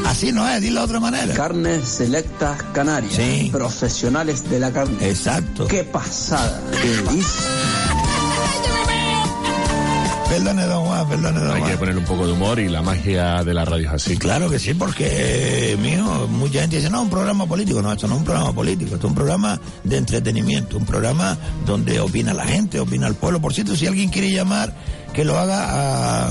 Así no es, dilo de otra manera. Carnes Selectas Canarias. Sí. Profesionales de la carne. Exacto. ¿Qué pasada? ¿Qué dices? Perdone, don Juan, perdone, don Hay Juan. que poner un poco de humor y la magia de la radio es así. Claro que sí, porque, mijo, mucha gente dice, no, un programa político. No, esto no es un programa político, esto es un programa de entretenimiento, un programa donde opina la gente, opina el pueblo. Por cierto, si alguien quiere llamar, que lo haga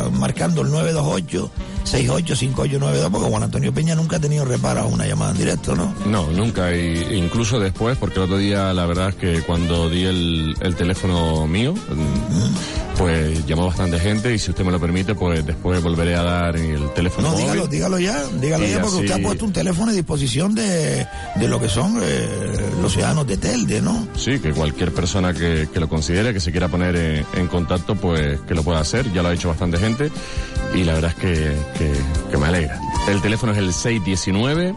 ah, marcando el 928 685892, porque Juan Antonio Peña nunca ha tenido reparo a una llamada en directo, ¿no? No, nunca. Y incluso después, porque el otro día la verdad es que cuando di el, el teléfono mío, mm, pues llamó bastante gente y si usted me lo permite, pues después volveré a dar el teléfono No, móvil. dígalo, dígalo ya, dígalo Y ya, porque así- usted ha puesto un teléfono a disposición de, de lo que son eh, los ciudadanos de Telde, ¿no? Sí, que cualquier persona que, que lo considere, que se quiera poner en, en contacto, pues que lo pueda hacer. Ya lo ha hecho bastante gente y la verdad es que, que, que me alegra. El teléfono es el 619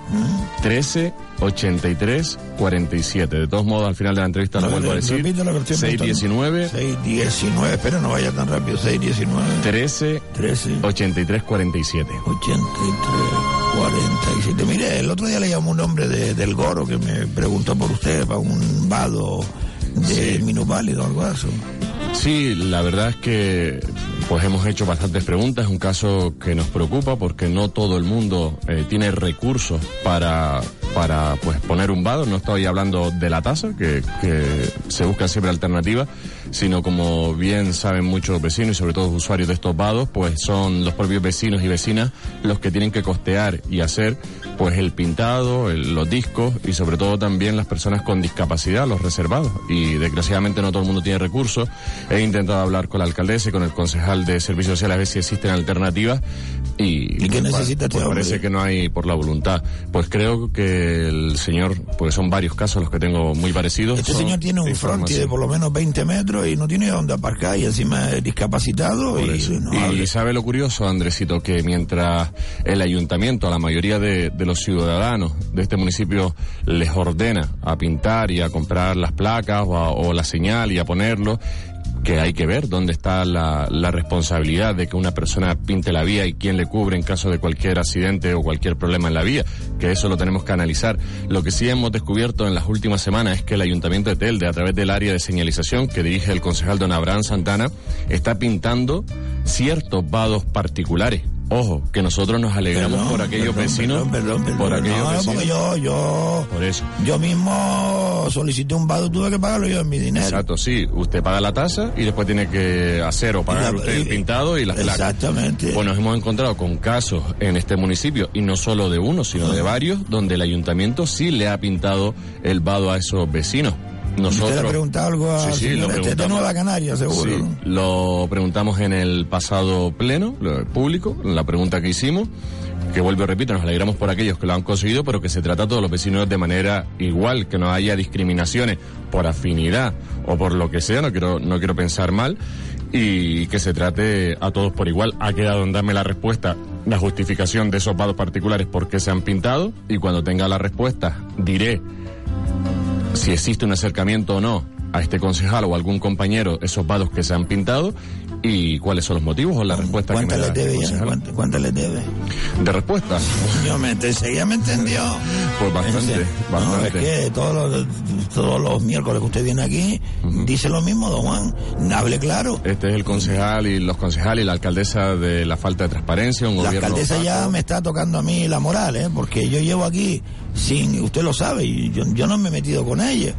13 83 47. De todos modos, al final de la entrevista lo vuelvo a decir. Repítelo que estoy apuntando. 619 619, espera, no vaya tan rápido, 619. 13 13 83 47. 47. Mire, el otro día le llamó un hombre de- del Goro que me preguntó por usted para un vado de minusválido o algo así. Sí, la verdad es que pues hemos hecho bastantes preguntas, es un caso que nos preocupa porque no todo el mundo eh, tiene recursos para, para pues poner un vado, no estoy hablando de la tasa, que, que se buscan siempre alternativas, sino como bien saben muchos vecinos y sobre todo usuarios de estos vados, pues son los propios vecinos y vecinas los que tienen que costear y hacer pues el pintado, el- los discos y sobre todo también las personas con discapacidad, los reservados. Y desgraciadamente no todo el mundo tiene recursos. He intentado hablar con la alcaldesa y con el concejal de servicios sociales a ver si existen alternativas y, ¿Y qué pues, necesita este pues hombre? parece que no hay por la voluntad. Pues creo que el señor, pues son varios casos los que tengo muy parecidos. Este señor tiene un de fronti de por lo menos 20 metros y no tiene dónde aparcar y encima es discapacitado y no sabe lo curioso, Andresito, que mientras el ayuntamiento, a la mayoría de, de los ciudadanos de este municipio les ordena a pintar y a comprar las placas o, a- o la señal y a ponerlo, que hay que ver dónde está la, la responsabilidad de que una persona pinte la vía y quién le cubre en caso de cualquier accidente o cualquier problema en la vía, que eso lo tenemos que analizar. Lo que sí hemos descubierto en las últimas semanas es que el Ayuntamiento de Telde, a través del área de señalización que dirige el concejal don Abraham Santana, está pintando ciertos vados particulares. Ojo, que nosotros nos alegramos Perdón, por aquellos perdón, vecinos. perdón, perdón, perdón. por aquellos No, vecinos. porque yo, yo, Por eso. yo mismo solicité un vado, tuve que pagarlo yo en mi dinero. Exacto, sí. Usted paga la tasa y después tiene que hacer o pagar la- usted el pintado y las placas. Exactamente. Pues nos hemos encontrado con casos en este municipio, y no solo de uno, sino de varios, donde el ayuntamiento sí le ha pintado el vado a esos vecinos. Nosotros, ¿Usted le ha preguntado algo a Sí, sí, lo de preguntamos. Nueva Canaria, seguro? Sí, lo preguntamos en el pasado pleno, público, la pregunta que hicimos, que vuelvo y repito, nos alegramos por aquellos que lo han conseguido, pero que se trata a todos los vecinos de manera igual, que no haya discriminaciones por afinidad o por lo que sea, no quiero, no quiero pensar mal, y que se trate a todos por igual. Ha quedado en darme la respuesta, la justificación de esos vados particulares por qué se han pintado, y cuando tenga la respuesta diré si existe un acercamiento o no a este concejal o algún compañero esos vados que se han pintado y cuáles son los motivos o la respuesta que me ¿Cuántas da este debe ya? concejal. ¿Cuántas, cuántas le debe? De respuesta, Yo me, enseguida me entendió. pues bastante, Ese- No, es bastante. que todos los, todos los miércoles que usted viene aquí, dice lo mismo, don Juan. Hable claro. Este es el concejal y los concejales y la alcaldesa de la falta de transparencia, un La gobierno alcaldesa ya me está tocando a mí la moral, ¿eh? Porque yo llevo aquí sin, usted lo sabe, y yo, yo no me he metido con ella.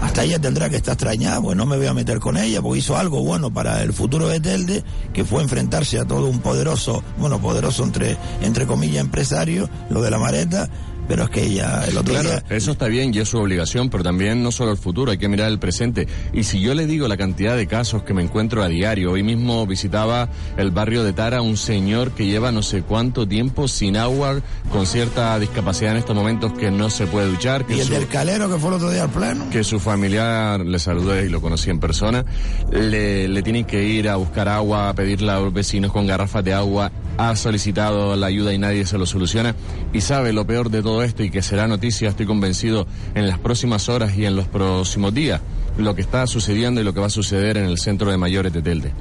Hasta ella tendrá que estar extrañada, pues no me voy a meter con ella, porque hizo algo bueno para el futuro de Telde, que fue enfrentarse a todo un poderoso, bueno, poderoso entre, entre comillas, empresario, lo de la mareta, pero es que ella el otro Claro, día... eso está bien y es su obligación, pero también no solo el futuro, hay que mirar el presente. Y si yo le digo la cantidad de casos que me encuentro a diario, hoy mismo visitaba el barrio de Tara un señor que lleva no sé cuánto tiempo sin agua, con cierta discapacidad en estos momentos que no se puede duchar, que Y el su- del calero que fue el otro día al pleno. que su familiar, le saludé y lo conocí en persona, le, le tienen que ir a buscar agua, a pedirle a los vecinos con garrafas de agua, ha solicitado la ayuda y nadie se lo soluciona. Y sabe lo peor de todo esto y que será noticia, estoy convencido, en las próximas horas y en los próximos días, lo que está sucediendo y lo que va a suceder en el centro de mayores de Telde.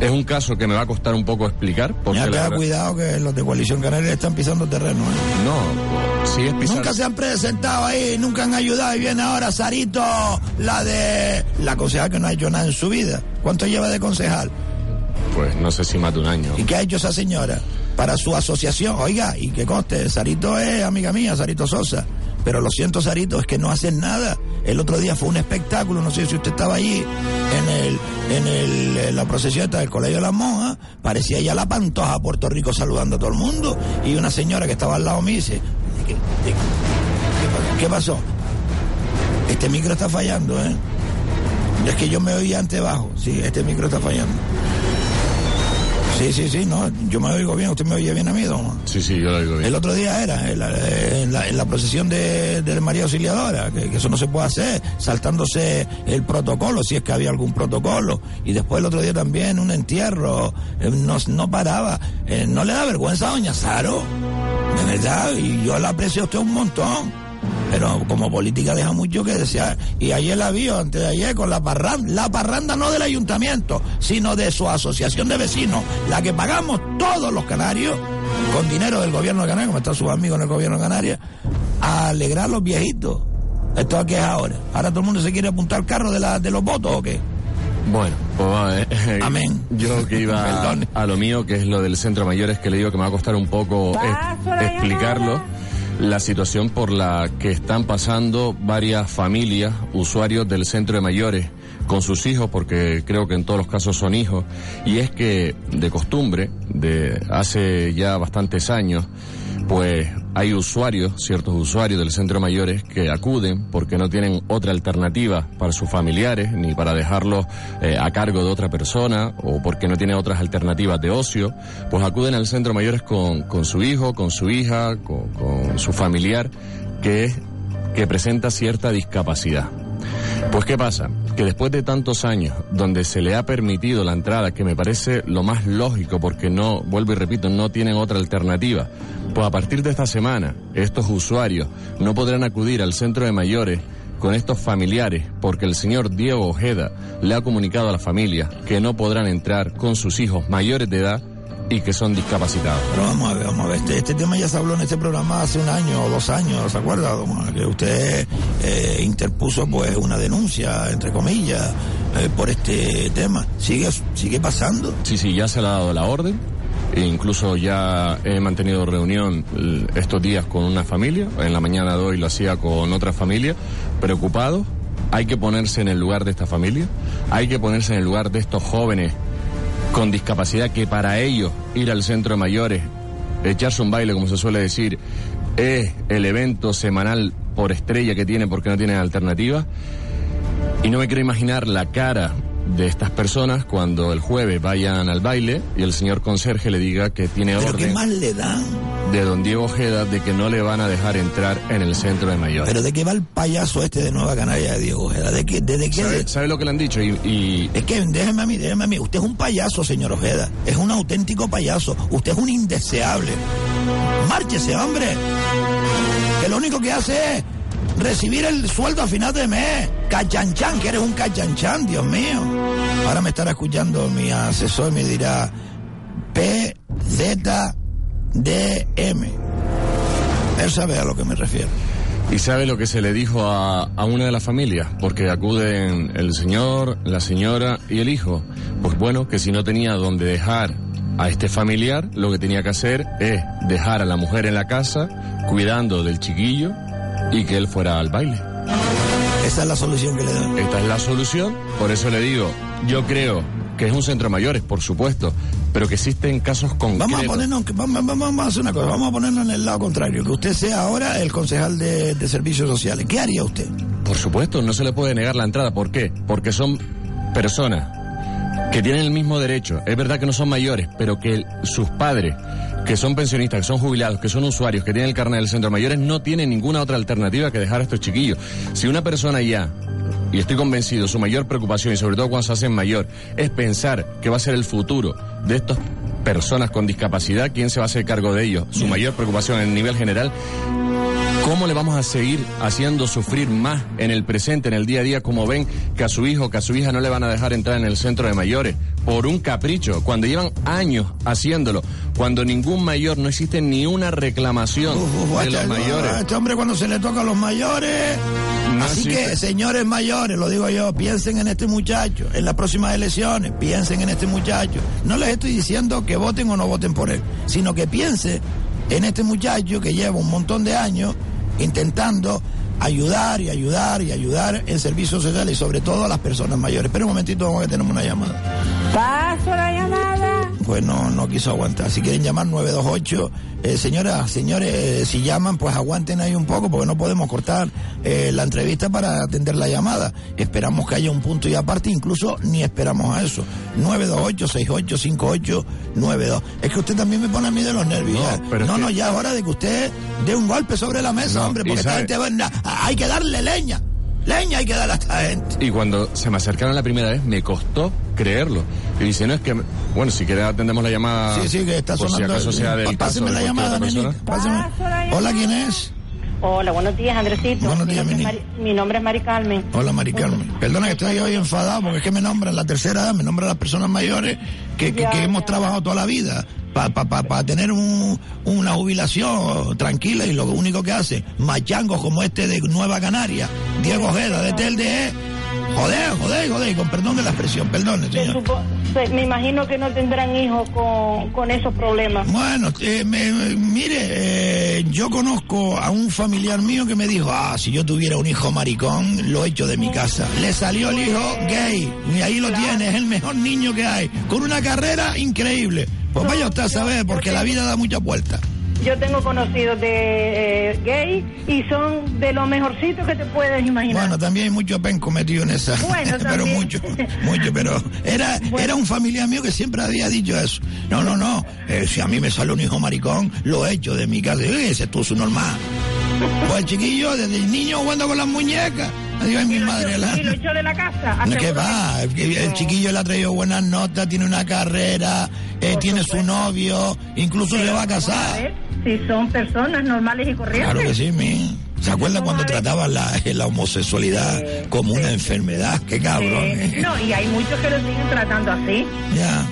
Es un caso que me va a costar un poco explicar, porque Ya la cuidado que los de Coalición Canaria están pisando terreno. ¿eh? No, sí es pisar... Nunca se han presentado ahí, nunca han ayudado y viene ahora Sarito, la de la concejal que no ha hecho nada en su vida. ¿Cuánto lleva de concejal? pues no sé si más de un año. ¿Y qué ha hecho esa señora? Para su asociación, oiga, y que conste, Sarito es amiga mía, Sarito Sosa. Pero lo siento, Sarito, es que no hacen nada. El otro día fue un espectáculo, no sé si usted estaba allí, en el, en el, la procesión del Colegio de las Monjas, parecía ya la pantoja Puerto Rico saludando a todo el mundo, y una señora que estaba al lado me dice, ¿qué, qué- qué- qué pasó? Este micro está fallando, ¿eh? Es que yo me oía ante bajo, sí, este micro está fallando. Sí, sí, sí, no, yo me oigo bien, usted me oye bien a mí, don. Sí, sí, yo lo digo bien. El otro día era en la, en la- en la procesión de, de María Auxiliadora, que, que eso no se puede hacer, saltándose el protocolo, si es que había algún protocolo. Y después el otro día también un entierro, eh, no, no paraba. Eh, ¿No le da vergüenza a doña Saro? De verdad, y yo la aprecio a usted un montón. Pero como política deja mucho que desear. Y ayer la vi, o antes de ayer, con la parranda. La parranda no del ayuntamiento, sino de su asociación de vecinos, la que pagamos todos los canarios, con dinero del gobierno de Canarias, como están sus amigos en el gobierno de Canarias, a alegrar a los viejitos. ¿Esto a qué es ahora? ¿Ahora todo el mundo se quiere apuntar al carro de, la, de los votos o qué? Bueno, pues a ver. Amén. Yo que iba Perdone. a lo mío, que es lo del centro mayores, que le digo que me va a costar un poco es- explicarlo. La situación por la que están pasando varias familias, usuarios del centro de mayores, con sus hijos, porque creo que en todos los casos son hijos, y es que de costumbre, de hace ya bastantes años, pues hay usuarios, ciertos usuarios del centro mayores que acuden porque no tienen otra alternativa para sus familiares ni para dejarlos eh, a cargo de otra persona o porque no tienen otras alternativas de ocio, pues acuden al centro mayores con, con su hijo, con su hija, con, con su familiar que, que presenta cierta discapacidad. Pues ¿qué pasa? Que después de tantos años donde se le ha permitido la entrada, que me parece lo más lógico porque no, vuelvo y repito, no tienen otra alternativa, pues a partir de esta semana estos usuarios no podrán acudir al centro de mayores con estos familiares porque el señor Diego Ojeda le ha comunicado a la familia que no podrán entrar con sus hijos mayores de edad y que son discapacitados. Pero vamos a ver, vamos a ver. Este, este tema ya se habló en este programa hace un año o dos años, ¿se acuerda? Que usted eh, interpuso pues una denuncia, entre comillas, eh, por este tema. ¿Sigue, sigue pasando? Sí, sí, ya se le ha dado la orden. E incluso ya he mantenido reunión estos días con una familia. En la mañana de hoy lo hacía con otra familia. Preocupados. Hay que ponerse en el lugar de esta familia. Hay que ponerse en el lugar de estos jóvenes con discapacidad que para ellos ir al centro de mayores, echarse un baile, como se suele decir, es el evento semanal por estrella que tienen porque no tienen alternativa. Y no me quiero imaginar la cara de estas personas cuando el jueves vayan al baile y el señor conserje le diga que tiene ¿Pero qué orden más le dan? de don Diego Ojeda de que no le van a dejar entrar en el centro de mayores. ¿Pero de qué va el payaso este de Nueva Canaria de Diego Ojeda? ¿De qué? ¿De, de qué? ¿Sabe, sabe lo que le han dicho? Y, y- Es que déjeme a mí, déjeme a mí. Usted es un payaso, señor Ojeda. Es un auténtico payaso. Usted es un indeseable. Márchese, hombre. Que lo único que hace es recibir el sueldo a final de mes. Cachanchan, que eres un cachanchan, Dios mío. Ahora me estará escuchando mi asesor y me dirá PZDM. Él sabe a lo que me refiero. ¿Y sabe lo que se le dijo a, a una de las familias? Porque acuden el señor, la señora y el hijo. Pues bueno, que si no tenía donde dejar a este familiar, lo que tenía que hacer es dejar a la mujer en la casa, cuidando del chiquillo y que él fuera al baile. Esa es la solución que le dan. Esta es la solución, por eso le digo, yo creo que es un centro de mayores, por supuesto, pero que existen casos concretos. Vamos a ponernos, vamos, vamos- vamos a hacer una cosa, vamos a ponernos en el lado contrario, que usted sea ahora el concejal de, de servicios sociales. ¿Qué haría usted? Por supuesto, no se le puede negar la entrada. ¿Por qué? Porque son personas que tienen el mismo derecho. Es verdad que no son mayores, pero que sus padres, que son pensionistas, que son jubilados, que son usuarios, que tienen el carnet del centro de mayores, no tienen ninguna otra alternativa que dejar a estos chiquillos. Si una persona ya, y estoy convencido, su mayor preocupación, y sobre todo cuando se hacen mayor, es pensar que va a ser el futuro de estas personas con discapacidad, quién se va a hacer cargo de ellos, su mayor preocupación en nivel general, ¿Cómo le vamos a seguir haciendo sufrir más en el presente, en el día a día, como ven que a su hijo, que a su hija no le van a dejar entrar en el centro de mayores por un capricho, cuando llevan años haciéndolo, cuando ningún mayor, no existe ni una reclamación de los este, mayores? a este hombre cuando se le toca a los mayores. No Así existe. que, señores mayores, lo digo yo, piensen en este muchacho. En las próximas elecciones, piensen en este muchacho. No les estoy diciendo que voten o no voten por él, sino que piensen en este muchacho que lleva un montón de años intentando ayudar y ayudar y ayudar en servicios sociales y sobre todo a las personas mayores. Espera un momentito, vamos a tenemos una llamada. Paso la llamada. Pues no, no quiso aguantar. Si quieren llamar 928, eh, señoras, señores, eh, si llaman, pues aguanten ahí un poco porque no podemos cortar eh, la entrevista para atender la llamada. Esperamos que haya un punto y aparte, incluso ni esperamos a eso. 928-685892. Es que usted también me pone a mí de los nervios. No, pero no, que- no, ya es hora de que usted dé un golpe sobre la mesa, No, hombre, porque esta gente hay que darle leña. Leña hay que darle a esta gente. Y cuando se me acercaron la primera vez, me costó creerlo. Y dice, no es que, bueno, si quiere atendemos la llamada. Sí, sí, que está por sonando. si acaso sea del caso de la llamada. Páseme. Hola, ¿quién es? Hola, buenos días, Andresito. Buenos Mi días, nombre mi Mari- Mi nombre es Mari Carmen. Hola, Mari Carmen. Perdona que estoy hoy enfadado porque es que me nombran la tercera edad, me nombran las personas mayores que, que- Ya, que hemos trabajado toda la vida para tener un- una jubilación tranquila y lo único que hace, machangos como este de Nueva Canaria, Diego Ojeda de TLDE, joder, joder, joder, con perdón de la expresión, perdone, Se señor. me imagino que no tendrán hijos con, con esos problemas. Bueno, eh, me- mire, eh, yo conozco a un familiar mío que me dijo, ah, si yo tuviera un hijo maricón, lo echo de mi casa. Le salió el hijo gay, y ahí lo tiene, es el mejor niño que hay, con una carrera increíble. Pues vaya usted a saber, porque la vida da muchas vueltas. Yo tengo conocidos de eh, gay y son de lo mejorcitos que te puedes imaginar. Bueno, también hay mucho penco metido en esa. Bueno, pero mucho, mucho, pero era, era un familiar mío que siempre había dicho eso. No, no, no. eh, si a mí me sale un hijo maricón, lo echo de mi casa. Ese es su normal. Pues chiquillo, desde el niño jugando con las muñecas. Adiós, mi madre. La... Y lo echó de la casa. ¿Qué va? El, chiquillo le ha traído buenas notas, tiene una carrera, eh, tiene su novio, incluso se va a Vamos a casar. ver Si son personas normales y corrientes. Claro que sí, mi. ¿Se acuerda cuando trataban la, la homosexualidad como una enfermedad? Qué cabrón. Eh, eh. no, y hay muchos que lo siguen tratando así. Ya.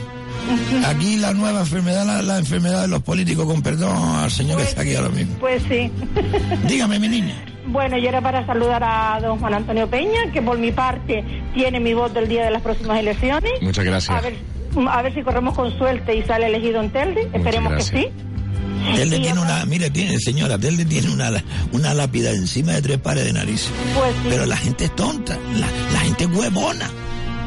Aquí la nueva enfermedad, la, la enfermedad de los políticos, con perdón al señor que está aquí ahora mismo. Pues sí. Dígame, mi niña. Bueno, yo era para saludar a don Juan Antonio Peña, que por mi parte tiene mi voz del día de las próximas elecciones. Muchas gracias. A ver, a ver si corremos con suerte y sale elegido en Telde. Esperemos que sí. Telde tiene una, mire, tiene, señora, Telde tiene una, una lápida encima de tres pares de narices. Pues sí. Pero la gente es tonta, la, la gente es huevona.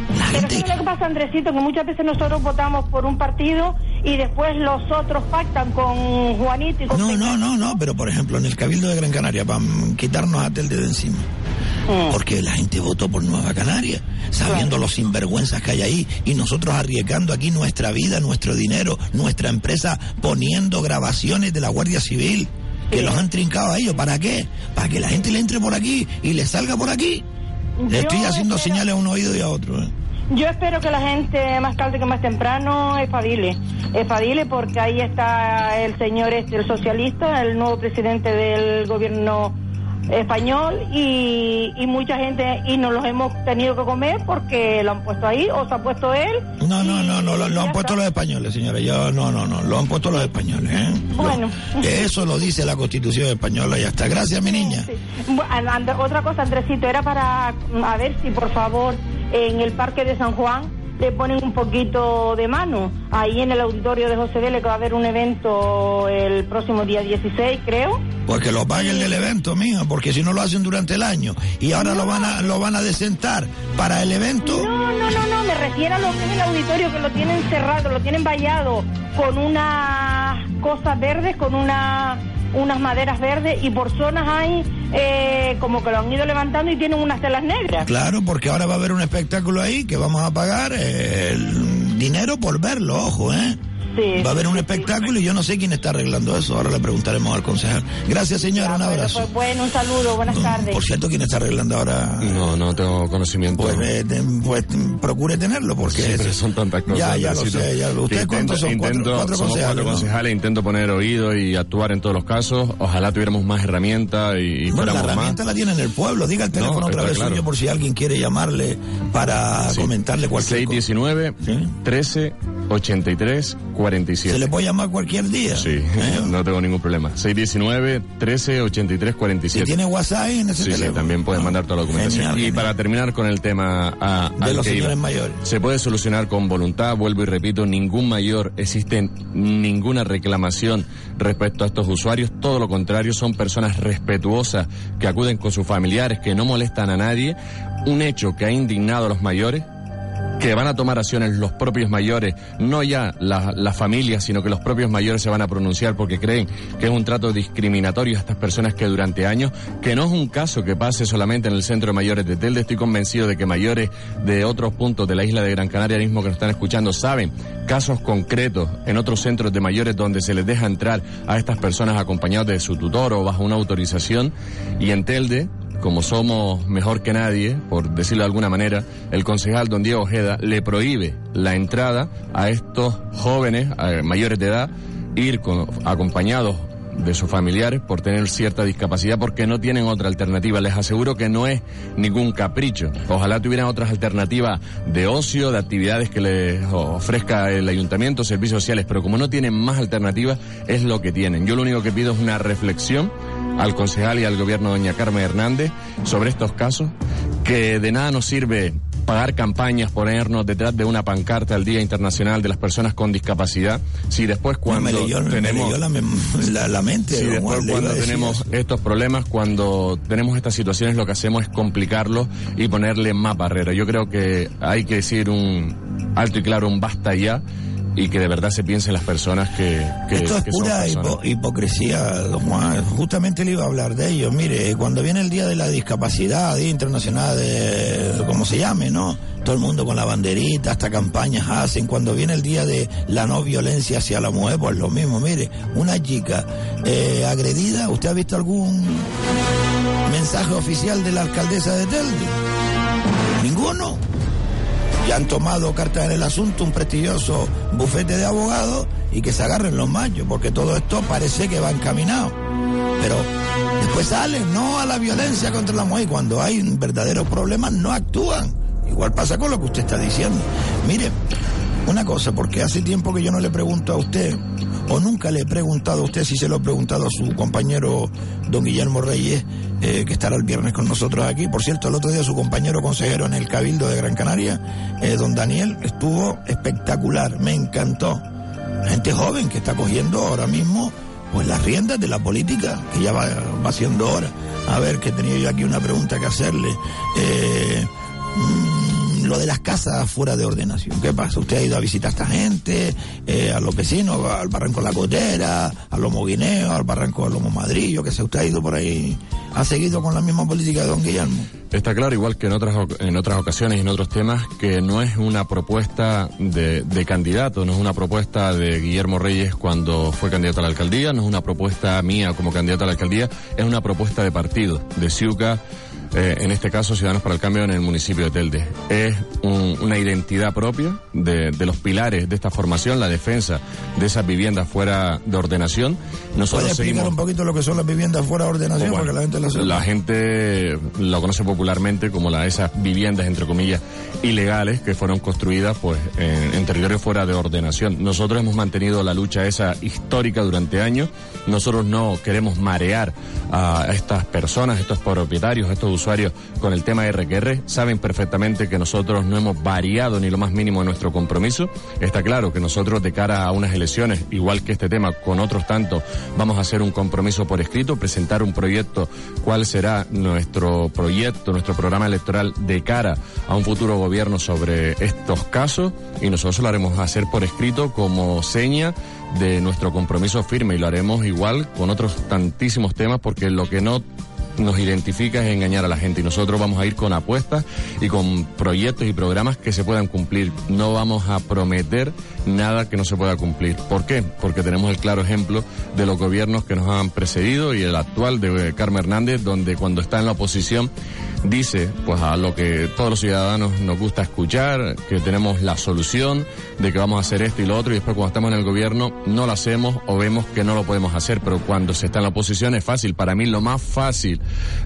La Pero gente, ¿sabes lo que pasa, Andresito? Que muchas veces nosotros votamos por un partido y después los otros pactan con Juanito y con No, no, no, no, pero por ejemplo en el Cabildo de Gran Canaria, para quitarnos a Telde de encima. Porque la gente votó por Nueva Canaria, sabiendo los sinvergüenzas que hay ahí, y nosotros arriesgando aquí nuestra vida, nuestro dinero, nuestra empresa, poniendo grabaciones de la Guardia Civil, que los han trincado a ellos. ¿Para qué? Para que la gente le entre por aquí y le salga por aquí. Le Yo estoy haciendo espero- señales a un oído y a otro. ¿eh? Yo espero que la gente más tarde que más temprano espabile, espabile porque ahí está el señor este, el socialista, el nuevo presidente del gobierno español y, y mucha gente y nos los hemos tenido que comer porque lo han puesto ahí o se ha puesto él. No, no, no, no, lo, lo han puesto los españoles, señora. Yo, no, no, no, lo han puesto los españoles. ¿eh? Lo- Bueno. eso lo dice la Constitución española, ya está. Gracias, mi niña. And- otra cosa, Andresito, era para a ver si por favor en el Parque de San Juan le ponen un poquito de mano. Ahí en el auditorio de José Vélez que va a haber un evento el próximo día 16, creo. Pues que lo paguen del evento, mija, porque si no lo hacen durante el año y ahora lo van a lo van a desentar para el evento. No, no, no, no, me refiero a lo que es el auditorio, que lo tienen cerrado, lo tienen vallado con unas cosas verdes, con una, unas maderas verdes y por zonas hay eh, como que lo han ido levantando y tienen unas telas negras. Claro, porque ahora va a haber un espectáculo ahí que vamos a pagar el dinero por verlo, ojo, ¿eh? Sí, Va a haber sí, un sí, espectáculo y yo no sé quién está arreglando eso. Ahora le preguntaremos al concejal. Gracias, señora. Un Bueno, abrazo. pues bueno, un saludo, buenas tardes. Por cierto, ¿quién está arreglando ahora? No, no tengo conocimiento. Pues, eh, pues, procure tenerlo porque Siempre son tantas cosas. Ya, ya lo sé. Ya, ¿Ustedes cuántos son? intento- Cuatro, cuatro somos concejales. cuatro ¿no? concejales, intento poner oído y actuar en todos los casos. Ojalá tuviéramos más herramientas y, y Bueno, la herramienta más. la tiene en el pueblo. Diga el teléfono No, otra vez claro. suyo por si alguien quiere llamarle para comentarle cualquier cosa. 619 13 83 47. Se le puede llamar cualquier día. Sí, no tengo ningún problema. 619 13 83 Si 47. tiene WhatsApp en ese Sí, sí, teléfono. Ah, también puedes mandar toda la documentación. Genial, y para terminar con el tema ah, De los iba. señores mayores. Se puede solucionar con voluntad, vuelvo y repito, ningún mayor, existe ninguna reclamación respecto a estos usuarios, todo lo contrario, son personas respetuosas que acuden con sus familiares, que no molestan a nadie, un hecho que ha indignado a los mayores, que van a tomar acciones los propios mayores, no ya la- las familias, sino que los propios mayores se van a pronunciar porque creen que es un trato discriminatorio a estas personas que durante años, que no es un caso que pase solamente en el centro de mayores de Telde, estoy convencido de que mayores de otros puntos de la isla de Gran Canaria mismo que nos están escuchando saben casos concretos en otros centros de mayores donde se les deja entrar a estas personas acompañados de su tutor o bajo una autorización. Y en Telde como somos mejor que nadie, por decirlo de alguna manera, el concejal don Diego Ojeda le prohíbe la entrada a estos jóvenes mayores de edad, ir con- acompañados de sus familiares por tener cierta discapacidad porque no tienen otra alternativa. Les aseguro que no es ningún capricho. Ojalá tuvieran otras alternativas de ocio, de actividades que les ofrezca el ayuntamiento, servicios sociales, pero como no tienen más alternativas, es lo que tienen. Yo lo único que pido es una reflexión al concejal y al gobierno doña Carmen Hernández sobre estos casos, que de nada nos sirve pagar campañas, ponernos detrás de una pancarta al Día Internacional de las Personas con Discapacidad, si después cuando me leyó, me tenemos... leyó la, la- la mente. Don después cuando tenemos eso. estos problemas, cuando tenemos estas situaciones, lo que hacemos es complicarlos y ponerle más barreras. Yo creo que hay que decir un alto y claro, un basta ya, y que de verdad se piense en las personas que, que, Esto es que pura hipo- hipocresía, don Juan. Justamente le iba a hablar de ello. Mire, cuando viene el Día de la Discapacidad, Día Internacional de, como se llame, ¿no? Todo el mundo con la banderita, hasta campañas hacen. Cuando viene el Día de la no violencia hacia la mujer, pues lo mismo. Mire, una chica eh, agredida, ¿usted ha visto algún mensaje oficial de la alcaldesa de Telde? Ninguno. Ya han tomado cartas en el asunto un prestigioso bufete de abogados y que se agarren los machos, porque todo esto parece que va encaminado. Pero después salen, no a la violencia contra la mujer, y cuando hay verdaderos problemas no actúan. Igual pasa con lo que usted está diciendo. Mire, una cosa, porque hace tiempo que yo no le pregunto a usted, o nunca le he preguntado a usted si se lo he preguntado a su compañero don Guillermo Reyes, eh, que estará el viernes con nosotros aquí. Por cierto, el otro día su compañero consejero en el Cabildo de Gran Canaria, eh, don Daniel, estuvo espectacular, me encantó. Gente joven que está cogiendo ahora mismo pues las riendas de la política, que ya va, va siendo hora. A ver, que tenía yo aquí una pregunta que hacerle. Eh, mm, lo de las casas fuera de ordenación. ¿Qué pasa? ¿Usted ha ido a visitar a esta gente, eh, a los vecinos, al Barranco La Cotera, a Lomo Guineo, al Barranco de Lomo Madrillo, que se usted ha ido por ahí? ¿Ha seguido con la misma política de don Guillermo? Está claro, igual que en otras, en otras ocasiones y en otros temas, que no es una propuesta de, de candidato, no es una propuesta de Guillermo Reyes cuando fue candidato a la alcaldía, no es una propuesta mía como candidato a la alcaldía, es una propuesta de partido, de Ciuca, eh, en este caso Ciudadanos para el Cambio en el municipio de Telde. Es un- una identidad propia de, de los pilares de esta formación, la defensa de esas viviendas fuera de ordenación. ¿Puede Nosotros explicar seguimos... un poquito lo que son las viviendas fuera de ordenación? Bueno, porque la gente lo sabe. la gente lo conoce popularmente como la, esas viviendas, entre comillas, ilegales que fueron construidas pues en, en territorio fuera de ordenación. Nosotros hemos mantenido la lucha esa histórica durante años. Nosotros no queremos marear a estas personas, estos propietarios, estos usuarios con el tema RQR. Saben perfectamente que nosotros no hemos variado ni lo más mínimo en nuestro compromiso. Está claro que nosotros de cara a unas elecciones, igual que este tema, con otros tantos, vamos a hacer un compromiso por escrito, presentar un proyecto, cuál será nuestro proyecto, nuestro programa electoral de cara a un futuro gobierno sobre estos casos y nosotros lo haremos hacer por escrito como seña de nuestro compromiso firme y lo haremos igual con otros tantísimos temas porque lo que no nos identifica es engañar a la gente y nosotros vamos a ir con apuestas y con proyectos y programas que se puedan cumplir. No vamos a prometer nada que no se pueda cumplir. ¿Por qué? Porque tenemos el claro ejemplo de los gobiernos que nos han precedido y el actual de Carmen Hernández, donde cuando está en la oposición dice pues a lo que todos los ciudadanos nos gusta escuchar, que tenemos la solución, de que vamos a hacer esto y lo otro, y después cuando estamos en el gobierno no lo hacemos o vemos que no lo podemos hacer, pero cuando se está en la oposición es fácil. Para mí lo más fácil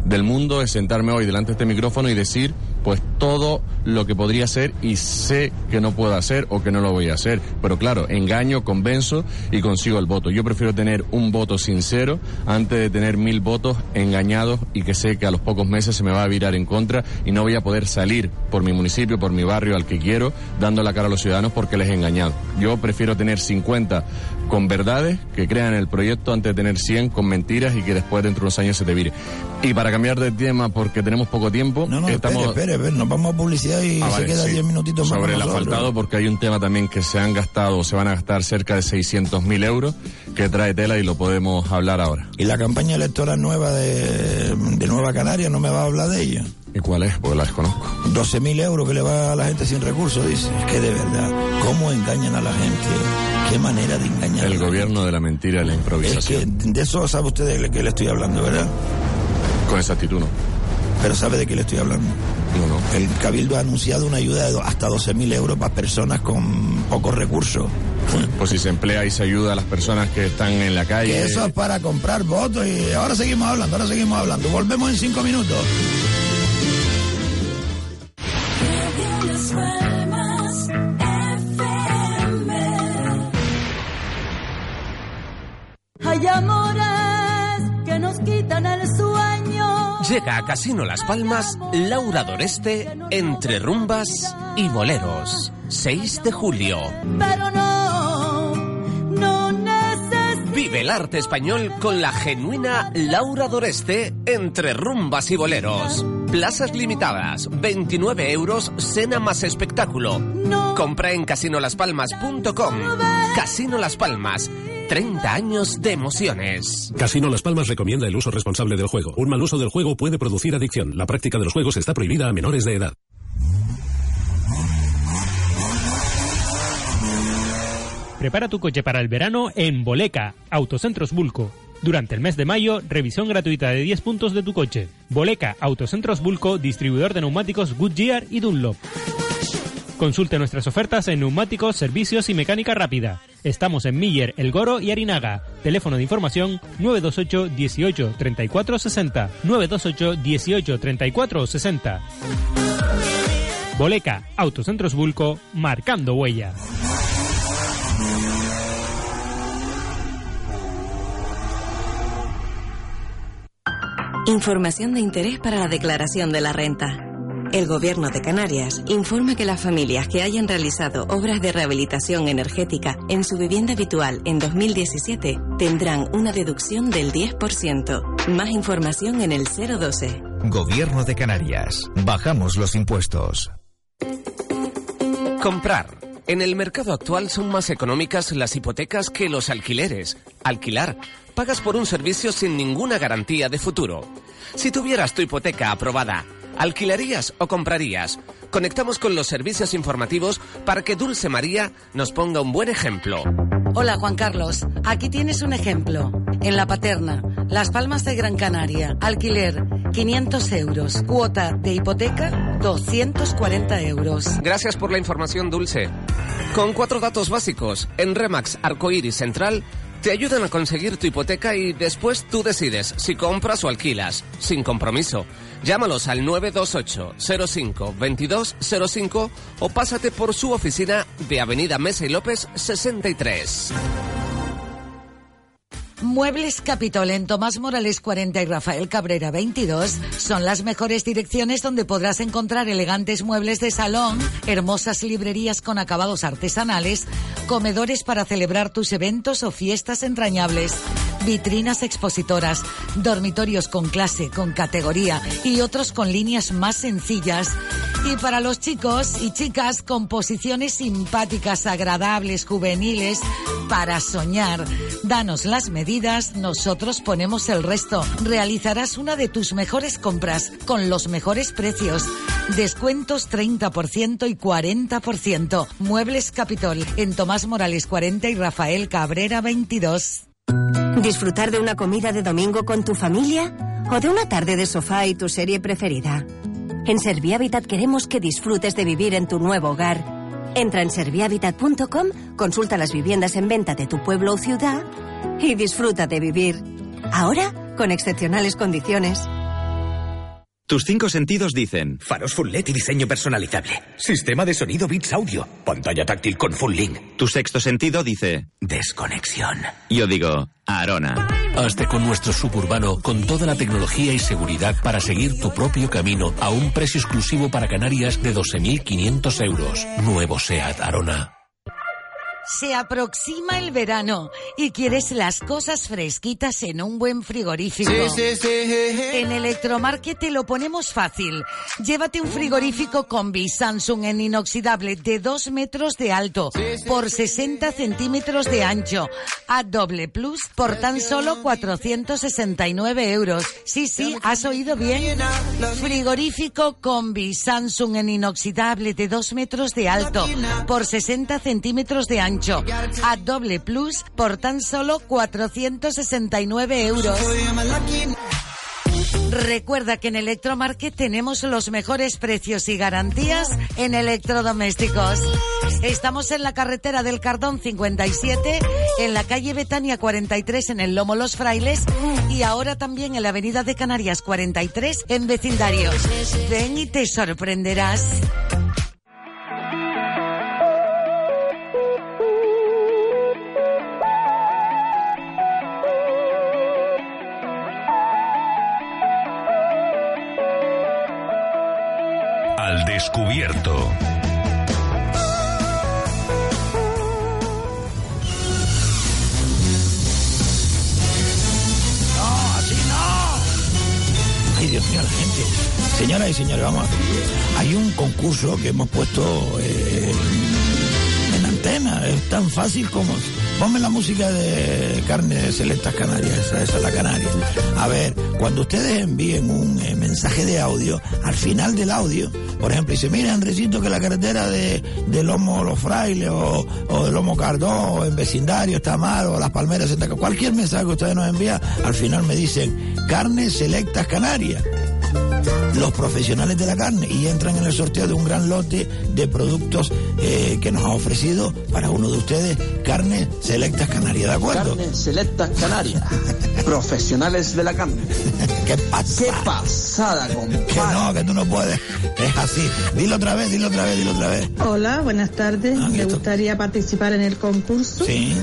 del mundo es sentarme hoy delante de este micrófono y decir pues todo lo que podría hacer y sé que no puedo hacer o que no lo voy a hacer. Pero claro, engaño, convenzo y consigo el voto. Yo prefiero tener un voto sincero antes de tener mil votos engañados y que sé que a los pocos meses se me va a virar en contra y no voy a poder salir por mi municipio, por mi barrio al que quiero, dando la cara a los ciudadanos porque les he engañado. Yo prefiero tener 50 con verdades que crean el proyecto antes de tener 100 con mentiras y que después dentro de unos años se te vire. Y para cambiar de tema, porque tenemos poco tiempo, No, no, estamos... espere, espere, nos vamos a publicidad y Ah, se vale, queda sí. 10 minutitos más. Sobre el asfaltado, porque hay un tema también que se han gastado, se van a gastar cerca de 600.000 euros, que trae tela y lo podemos hablar ahora. Y la campaña electoral nueva de, de Nueva Canaria, no me va a hablar de ella. ¿Y cuál es? Porque la desconozco. 12.000 euros que le va a la gente sin recursos, dice. Es que de verdad, ¿cómo engañan a la gente? ¿Qué manera de engañar? El gobierno de la mentira y la Es que improvisación. de eso sabe usted de qué le estoy hablando, ¿verdad? Con esa actitud no. Pero sabe de qué le estoy hablando. No, no. El Cabildo ha anunciado una ayuda de do- hasta 12.000 euros para personas con pocos recursos. Pues si se emplea y se ayuda a las personas que están en la calle. Que eso es para comprar votos y ahora seguimos hablando, ahora seguimos hablando. Volvemos en cinco minutos. Hay amores que nos quitan el sueño. Llega a Casino Las Palmas Laura Doreste entre rumbas y boleros. 6 de julio. Pero no, no necesito. Vive el arte español con la genuina Laura Doreste entre rumbas y boleros. Plazas limitadas, 29 euros, cena más espectáculo. Compra en casinolaspalmas.com. Casino Las Palmas, 30 años de emociones. Casino Las Palmas recomienda el uso responsable del juego. Un mal uso del juego puede producir adicción. La práctica de los juegos está prohibida a menores de edad. Prepara tu coche para el verano en Boleca, Autocentros Bulco. Durante el mes de mayo, revisión gratuita de 10 puntos de tu coche. Boleca, Autocentros Bulco, distribuidor de neumáticos Goodyear y Dunlop. Consulte nuestras ofertas en neumáticos, servicios y mecánica rápida. Estamos en Miller, El Goro y Arinaga. Teléfono de información 928 18 34 60. 928 18 34 60. Boleca, Autocentros Bulco, marcando huella. Información de interés para la declaración de la renta. El Gobierno de Canarias informa que las familias que hayan realizado obras de rehabilitación energética en su vivienda habitual en 2017 tendrán una deducción del 10%. Más información en el 012. Gobierno de Canarias. Bajamos los impuestos. Comprar. En el mercado actual son más económicas las hipotecas que los alquileres. Alquilar. Pagas por un servicio sin ninguna garantía de futuro. Si tuvieras tu hipoteca aprobada, ¿alquilarías o comprarías? Conectamos con los servicios informativos para que Dulce María nos ponga un buen ejemplo. Hola Juan Carlos, aquí tienes un ejemplo. En La Paterna, Las Palmas de Gran Canaria, alquiler 500 euros, cuota de hipoteca 240 euros. Gracias por la información, Dulce. Con cuatro datos básicos, en Remax Arcoiris Central te ayudan a conseguir tu hipoteca y después tú decides si compras o alquilas, sin compromiso. Llámalos al 928 05 2205 o pásate por su oficina de Avenida Mesa y López 63. Muebles Capitol en Tomás Morales 40 y Rafael Cabrera 22 son las mejores direcciones donde podrás encontrar elegantes muebles de salón, hermosas librerías con acabados artesanales, comedores para celebrar tus eventos o fiestas entrañables, vitrinas expositoras, dormitorios con clase, con categoría y otros con líneas más sencillas Y para los chicos y chicas, composiciones simpáticas, agradables, juveniles, para soñar. Danos las medidas, nosotros ponemos el resto. Realizarás una de tus mejores compras con los mejores precios. Descuentos 30% y 40%. Muebles Capitol en Tomás Morales 40 y Rafael Cabrera 22. ¿Disfrutar de una comida de domingo con tu familia? ¿O de una tarde de sofá y tu serie preferida? En Servihabitat queremos que disfrutes de vivir en tu nuevo hogar. Entra en servihabitat.com, consulta las viviendas en venta de tu pueblo o ciudad y disfruta de vivir. Ahora, con excepcionales condiciones. Tus cinco sentidos dicen faros full LED y diseño personalizable. Sistema de sonido Beats Audio. Pantalla táctil con full link. Tu sexto sentido dice desconexión. Yo digo Arona. Hazte con nuestro suburbano con toda la tecnología y seguridad para seguir tu propio camino a un precio exclusivo para Canarias de 12.500 euros. Nuevo SEAT Arona. Se aproxima el verano y quieres las cosas fresquitas en un buen frigorífico. Sí, sí, sí. En Electromarket te lo ponemos fácil. Llévate un frigorífico combi Samsung en inoxidable de 2 metros de alto por 60 centímetros de ancho a doble plus por tan solo 469 euros. Sí, sí, has oído bien. Frigorífico combi Samsung en inoxidable de 2 metros de alto por 60 centímetros de ancho a doble plus por tan solo 469 euros. Recuerda que en Electromarket tenemos los mejores precios y garantías en electrodomésticos. Estamos en la carretera del Cardón 57, en la calle Betania 43 en el Lomo Los Frailes y ahora también en la avenida de Canarias 43 en vecindario. Ven y te sorprenderás. Descubierto. No, así no. Ay, Dios mío, la gente. Señoras y señores, vamos. Hay un concurso que hemos puesto eh, en antena. Es tan fácil como... Ponme la música de Carne Selectas Canarias, esa, esa es la Canaria. A ver, cuando ustedes envíen un eh, mensaje de audio, al final del audio, por ejemplo, dice, mira Andresito que la carretera de, de Lomo Los Frailes o, o de Lomo Cardón o en vecindario está mal o Las Palmeras cualquier mensaje que ustedes nos envían, al final me dicen Carne Selectas Canarias los profesionales de la carne y entran en el sorteo de un gran lote de productos eh, que nos ha ofrecido para uno de ustedes Carne Selectas Canarias, ¿de acuerdo? Carne Selectas Canarias. Profesionales de la carne. ¿Qué pasa? ¿Qué pasada, compadre? Que no, que tú no puedes. Es así. Dilo otra vez, dilo otra vez, dilo otra vez. Hola, buenas tardes. Me gustaría participar en el concurso. Sí.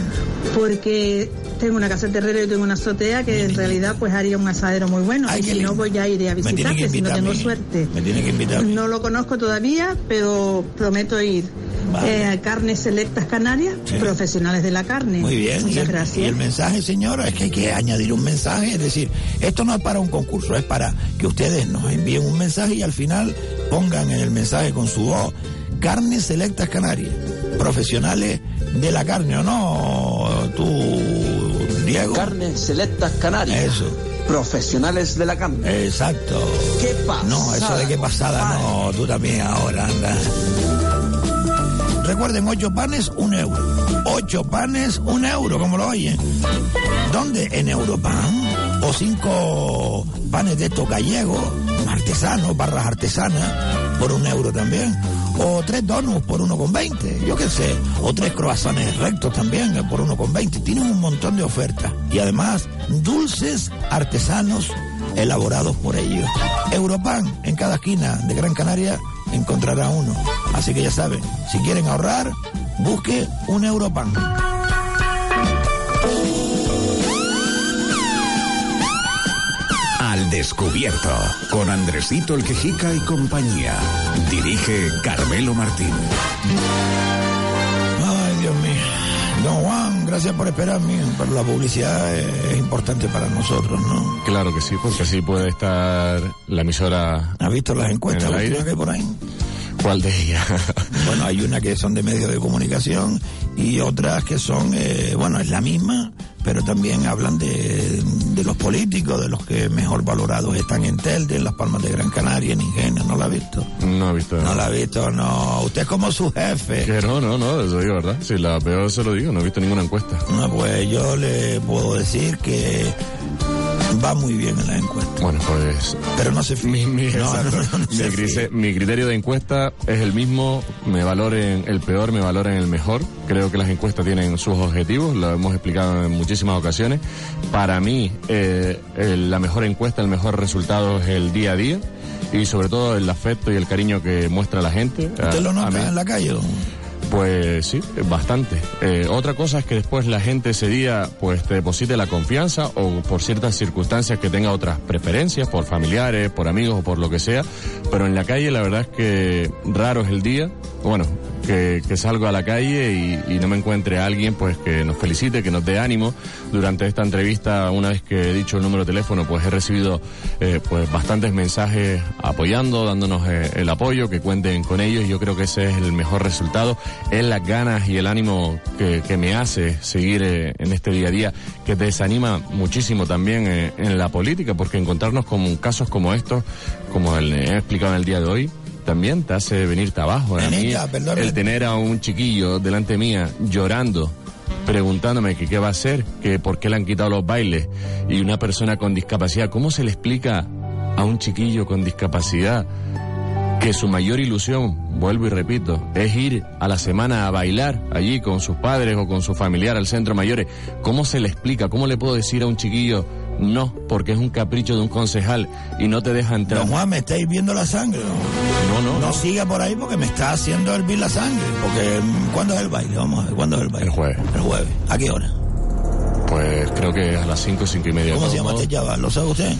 Porque tengo una casa de terreno y tengo una azotea que en realidad pues haría un asadero muy bueno. Ay, y si no, pues ya iré a visitarte si no tengo suerte. Me tiene que invitar. No lo conozco todavía, pero prometo ir. Vale. Eh, Carnes Selectas Canarias, profesionales de la carne. Muy bien. Muchas el, gracias. y el mensaje, señora, es que hay que añadir un mensaje. Es decir, esto no es para un concurso, es para que ustedes nos envíen un mensaje y al final pongan en el mensaje con su voz Carnes Selectas Canarias, profesionales de la carne, ¿o no? Tú, Diego. Carne Selectas Canarias. Eso. Profesionales de la carne. Exacto. ¿Qué pasa? No, eso de qué pasada, no, tú también ahora, anda. Recuerden, ocho panes, un euro. Ocho panes, un euro, como lo oyen. ¿Dónde? En Europan. O cinco panes de estos gallegos, artesanos, barras artesanas, por un euro también. O tres donuts por uno con veinte, yo qué sé. O tres croissants rectos también, eh, por uno con veinte. Tienen un montón de ofertas. Y además, dulces artesanos elaborados por ellos. Europan, en cada esquina de Gran Canaria encontrará uno. Así que ya saben, si quieren ahorrar, busque un Europan. Al descubierto. Con Andresito el Quejica y compañía. Dirige Carmelo Martín. Ay, Dios mío. Don Juan, gracias por esperarme, pero la publicidad es, importante para nosotros, ¿no? Claro que sí, porque así puede estar la emisora. ¿Has visto las encuestas en aire? que hay por ahí? ¿Cuál de ellas? Bueno, hay una que son de medios de comunicación y otras que son, eh, bueno, es la misma, pero también hablan de, de los políticos, de los que mejor valorados están en Telde, en Las Palmas de Gran Canaria, en Ingenio, ¿no la ha visto? No he visto. No la ha visto, no. Usted es como su jefe. Que no, no, no, eso digo, ¿verdad? Si la veo, se lo digo, no he visto ninguna encuesta. No, pues yo le puedo decir que va muy bien en la encuesta. Bueno, pues... Pero no se. Mi, mi- No, no, Mi se criterio de encuesta es el mismo, me valoren el peor, me valoren el mejor. Creo que las encuestas tienen sus objetivos, lo hemos explicado en muchísimas ocasiones. Para mí, eh, el- la mejor encuesta, el mejor resultado es el día a día y sobre todo el afecto y el cariño que muestra la gente. ¿Usted A- lo a nota en la calle? don? Pues sí, bastante. Eh, otra cosa es que después la gente ese día pues te deposite la confianza o por ciertas circunstancias que tenga otras preferencias, por familiares, por amigos o por lo que sea. Pero en la calle la verdad es que raro es el día, bueno, que, salgo a la calle y, no me encuentre alguien pues que nos felicite, que nos dé ánimo. Durante esta entrevista, una vez que he dicho el número de teléfono, pues he recibido eh, pues bastantes mensajes apoyando, dándonos eh, el apoyo, que cuenten con ellos. Yo creo que ese es el mejor resultado. Es las ganas y el ánimo que, me hace seguir eh, en este día a día, que desanima muchísimo también en la política, porque encontrarnos con casos como estos, como el he explicado en el día de hoy, también te hace venirte abajo. A mí, el tener a un chiquillo delante mía llorando, preguntándome que qué va a hacer, que por qué le han quitado los bailes, y una persona con discapacidad, ¿cómo se le explica a un chiquillo con discapacidad que su mayor ilusión, vuelvo y repito, es ir a la semana a bailar allí con sus padres o con su familiar al centro mayores? ¿Cómo se le explica? ¿Cómo le puedo decir a un chiquillo no, porque es un capricho de un concejal y no te deja entrar? Don Juan, me está hirviendo la sangre. No, no, No siga por ahí porque me está haciendo hervir la sangre. Porque, mm, ¿cuándo es el baile? Vamos a ver, ¿cuándo es el baile? El jueves. El jueves. ¿A qué hora? Pues creo que a las cinco, cinco y media. ¿Cómo se llama este chaval? ¿Lo sabe usted?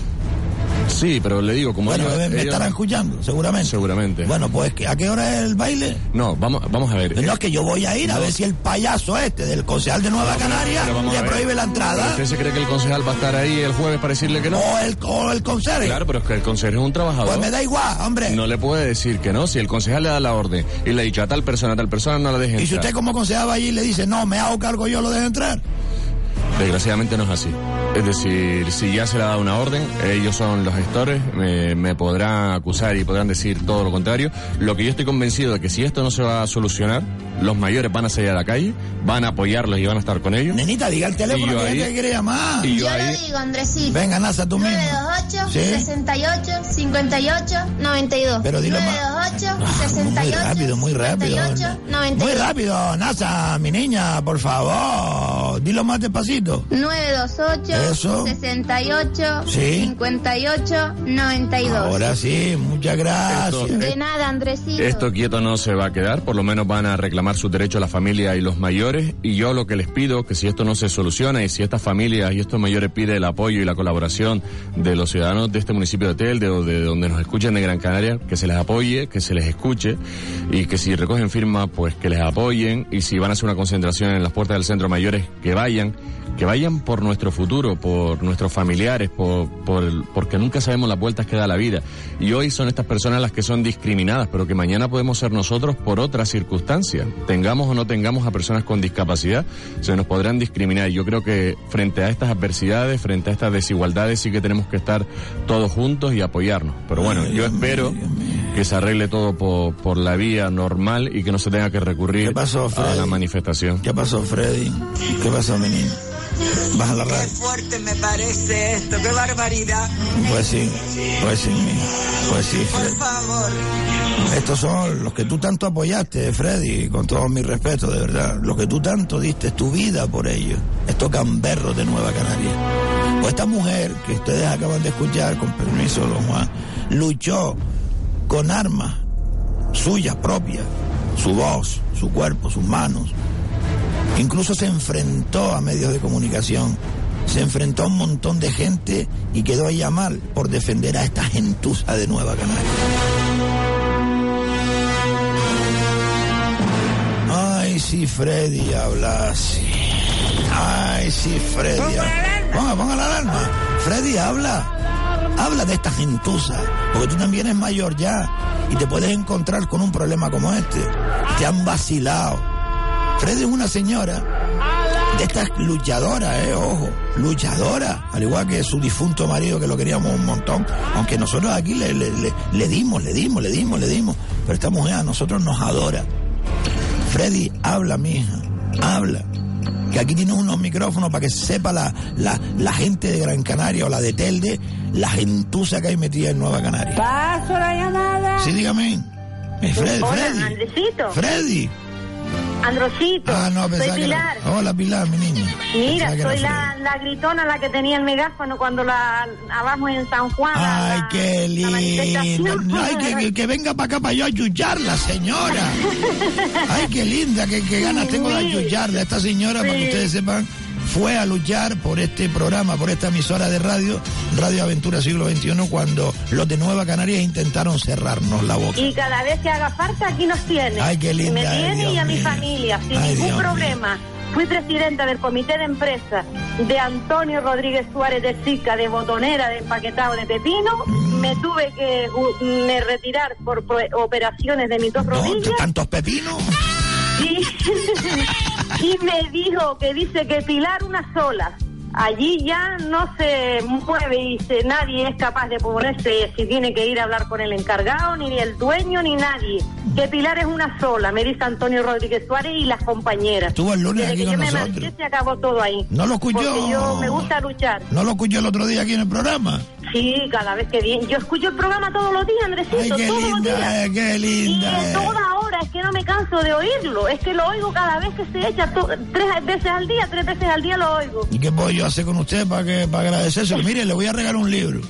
Sí, pero le digo, como Bueno, ellos- me, ellos- estarán escuchando, seguramente. Seguramente. Bueno, pues, ¿a qué hora es el baile? No, vamos, vamos a ver. No, es que yo voy a ir a ver si el payaso este del concejal de Nueva Canaria le prohíbe la ¿Pero entrada. ¿Usted se cree que el concejal va a estar ahí el jueves para decirle que no? O el, o el conserje. Claro, pero es que el concejal es un trabajador. Pues me da igual, hombre. No le puede decir que no. Si el concejal le da la orden y le ha dicho a tal persona, a tal persona, no la deje Y si entrar. usted como concejal va allí y le dice, no, me hago cargo yo, lo dejo entrar. Desgraciadamente no es así. Es decir, si ya se le ha dado una orden, ellos son los gestores, me, me podrán acusar y podrán decir todo lo contrario. Lo que yo estoy convencido de que si esto no se va a solucionar, los mayores van a salir a la calle, van a apoyarlos y van a estar con ellos. Nenita, diga el teléfono Y yo que ahí- te quiere llamar. y Yo yo ahí- lo digo, Andresito. Venga, Nasa, tú mismo. 928 Sí. 68 58 92. Pero dilo más. 928 Muy 68 rápido, muy rápido. 58 Muy 92. rápido, Nasa, mi niña, por favor. Dilo más despacito. 928 Eso. 68 Sí. 58 92. Ahora sí, muchas gracias. Esto- De nada, Andresito. Esto quieto no se va a quedar, por lo menos van a reclamar su derecho a la familia y los mayores. Y yo lo que les pido, que si esto no se soluciona y si estas familias y estos mayores piden el apoyo y la colaboración de los ciudadanos de este municipio de Telde o de donde nos escuchen de Gran Canaria, que se les apoye, que se les escuche y que si recogen firmas, pues que les apoyen y si van a hacer una concentración en las puertas del centro mayores, que vayan, que vayan por nuestro futuro, por nuestros familiares, por, por porque nunca sabemos las vueltas que da la vida. Y hoy son estas personas las que son discriminadas, pero que mañana podemos ser nosotros por otras circunstancias. Tengamos o no tengamos a personas con discapacidad, se nos podrán discriminar. Yo creo que frente a estas adversidades, frente a estas desigualdades, sí que tenemos que estar todos juntos y apoyarnos. Pero bueno, yo espero que se arregle todo por, por la vía normal y que no se tenga que recurrir ¿Qué pasó, a la manifestación. ¿Qué pasó, Freddy? ¿Qué pasó, mi niño? Baja la Qué fuerte me parece esto, qué barbaridad. Pues sí, pues sí, pues sí, Por favor. Estos son los que tú tanto apoyaste, Freddy, con todo mi respeto, de verdad. Los que tú tanto diste tu vida por ellos. Estos gamberros de Nueva Canaria. Pues esta mujer que ustedes acaban de escuchar, con permiso, don Juan, luchó con armas suyas propias, su voz, su cuerpo, sus manos. Incluso se enfrentó a medios de comunicación, se enfrentó a un montón de gente y quedó ella mal por defender a esta gentuza de Nueva Canaria. Ay, si Freddy hablase. Ay, si Freddy habla. Ponga, ponga la alarma. Freddy habla. Habla de esta gentuza, porque tú también eres mayor ya y te puedes encontrar con un problema como este. Te han vacilado. Freddy es una señora de estas luchadoras, eh, ojo, luchadora, al igual que su difunto marido que lo queríamos un montón, aunque nosotros aquí le, le, le, le dimos, le dimos, le dimos, le dimos, pero esta mujer a nosotros nos adora. Freddy, habla, mija, habla. Que aquí tienes unos micrófonos para que sepa la, la, la gente de Gran Canaria o la de Telde, la gentuza que hay metida en Nueva Canaria. Paso la llamada. Sí, dígame. Eh, Freddy, Hola, Freddy. Freddy. Androsito. Ah, no, soy que Pilar. Hola, Pilar, mi niña. Mira, que soy la, la gritona, la que tenía el megáfono cuando la abajo en San Juan. Ay, la- qué lindo. manifestación. Ay, que, que- que venga para acá para yo ayudarla, señora. Ay, qué linda, qué, qué ganas tengo de ayudarla. Esta señora, para que ustedes sepan, fue a luchar por este programa, por esta emisora de radio, Radio Aventura Siglo XXI, cuando los de Nueva Canarias intentaron cerrarnos la boca. Y cada vez que haga falta, aquí nos tiene. Ay, qué linda, Me tiene Dios y a mi familia, sin Ay, ningún Dios problema. Fui presidenta del comité de empresa de Antonio Rodríguez Suárez de Sica, de botonera, de empaquetado de pepino. Mm. Me tuve que uh, me retirar por operaciones de mis dos rodillas. ¿Tantos pepinos? Y, me dijo que dice que Pilar una sola. Allí ya no se mueve y se, nadie es capaz de ponerse si tiene que ir a hablar con el encargado, ni el dueño, ni nadie. Que Pilar es una sola, me dice Antonio Rodríguez Suárez y las compañeras. Estuvo el lunes Desde aquí que con yo me se acabó todo ahí. ¿No lo escuchó? Porque yo me gusta luchar. ¿No lo escuchó el otro día aquí en el programa? Sí, cada vez que viene. Yo escucho el programa todos los días, Andresito, Ay, qué todos los días. linda, eh, qué Y linda. en eh. toda hora, es que no me canso de oírlo. Es que lo oigo cada vez que se echa, tres veces al día, tres veces al día lo oigo. ¿Y qué puedo hacer con usted para que para agradecérselo? Mire, le voy a regalar un libro.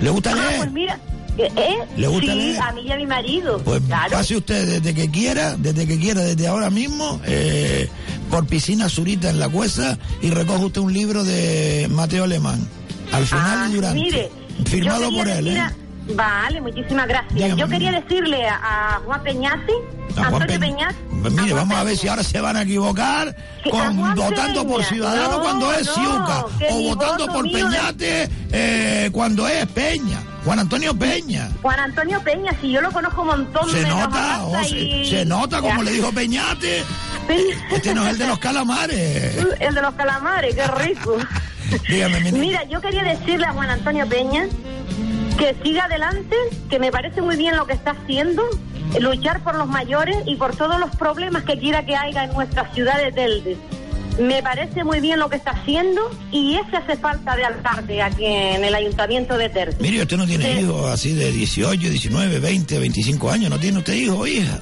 ¿Le gusta Ah, leer? pues mira, ¿eh? ¿eh? ¿Le gusta sí, leer? a mí y a mi marido. Pues claro. pase usted desde que quiera, desde que quiera, desde ahora mismo, eh, por Piscina Zurita en la Cuesta y recoge usted un libro de Mateo Alemán. Al final Ah, y durante. mire, firmado por él, ¿eh? Vale, muchísimas gracias. Dígame, yo quería decirle a, a Juan Peñasi, A Juan Antonio Peñasi, Pues mire, vamos a ver si ahora se van a equivocar con votando por. Ciudadano No, cuando es no, Ciuca o votando por de- Peñate eh, cuando es Peña. Juan Antonio Peña. Juan Antonio Peña, si yo lo conozco un montón Se nota, y- se nota como Ya. le dijo Peñate. Este no es el de los calamares. El de los calamares, qué rico. Dígame, mi niña. Mira, yo quería decirle a Juan Antonio Peña que siga adelante, que me parece muy bien lo que está haciendo, luchar por los mayores y por todos los problemas que quiera que haya en nuestra ciudad de Telde. Me parece muy bien lo que está haciendo y ese hace falta de alcalde aquí en el ayuntamiento de Telde. Mire, usted no tiene Sí. hijos así de 18, 19, 20, 25 años. ¿No tiene usted hijos o hija?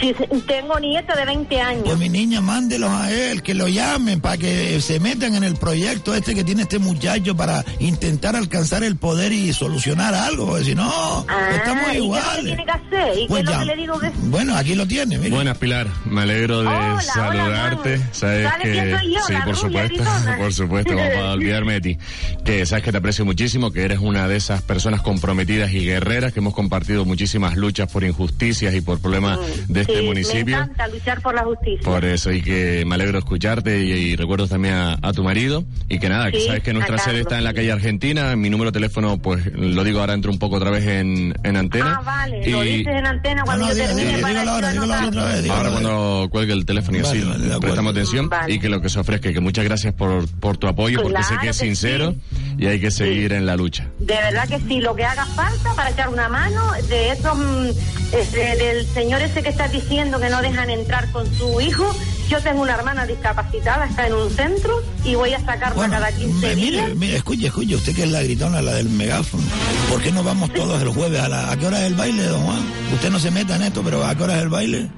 Sí, tengo nieta de 20 años. Pues mi niña, mándelos a él, que lo llamen para que se metan en el proyecto este que tiene este muchacho para intentar alcanzar el poder y solucionar algo. porque Si no, estamos Ah, ¿y qué es lo que iguales. tiene que hacer? ¿Y Pues qué es lo ya. que le digo que Bueno, aquí lo tiene, mire. Buenas, Pilar. Me alegro de Hola, saludarte. Sabes ¿Sabes que yo? sí, por supuesto, por supuesto, como para olvidarme de ti. Que sabes que te aprecio muchísimo, que eres una de esas personas comprometidas y guerreras que hemos compartido muchísimas luchas por injusticias y por problemas de este Me municipio. encanta luchar por la justicia. Por eso, y que me alegro escucharte y, y recuerdo también a, a tu marido. Y que nada, que sabes que nuestra sede está en la calle Argentina. Mi número de teléfono, pues lo digo ahora, entro un poco otra vez en, en antena. Ah, vale, lo Y- dices en antena cuando yo termine para yo anotar. Ahora cuando cuelgue el teléfono y así prestamos atención Vale. y que lo que se ofrezca y que muchas gracias por, por tu apoyo porque sé que es que sincero y hay que seguir en la lucha. De verdad que sí, lo que haga falta para echar una mano de esos, mm, este, del señor ese que estás diciendo que no dejan entrar con su hijo. Yo tengo una hermana discapacitada, está en un centro y voy a sacarla cada 15 Eh, días. mire, mire, escuche, escuche, usted que es la gritona, la del megáfono. ¿Por qué no vamos todos el jueves? ¿A, la- a qué hora es el baile, don Juan? Usted no se meta en esto, pero ¿a qué hora es el baile?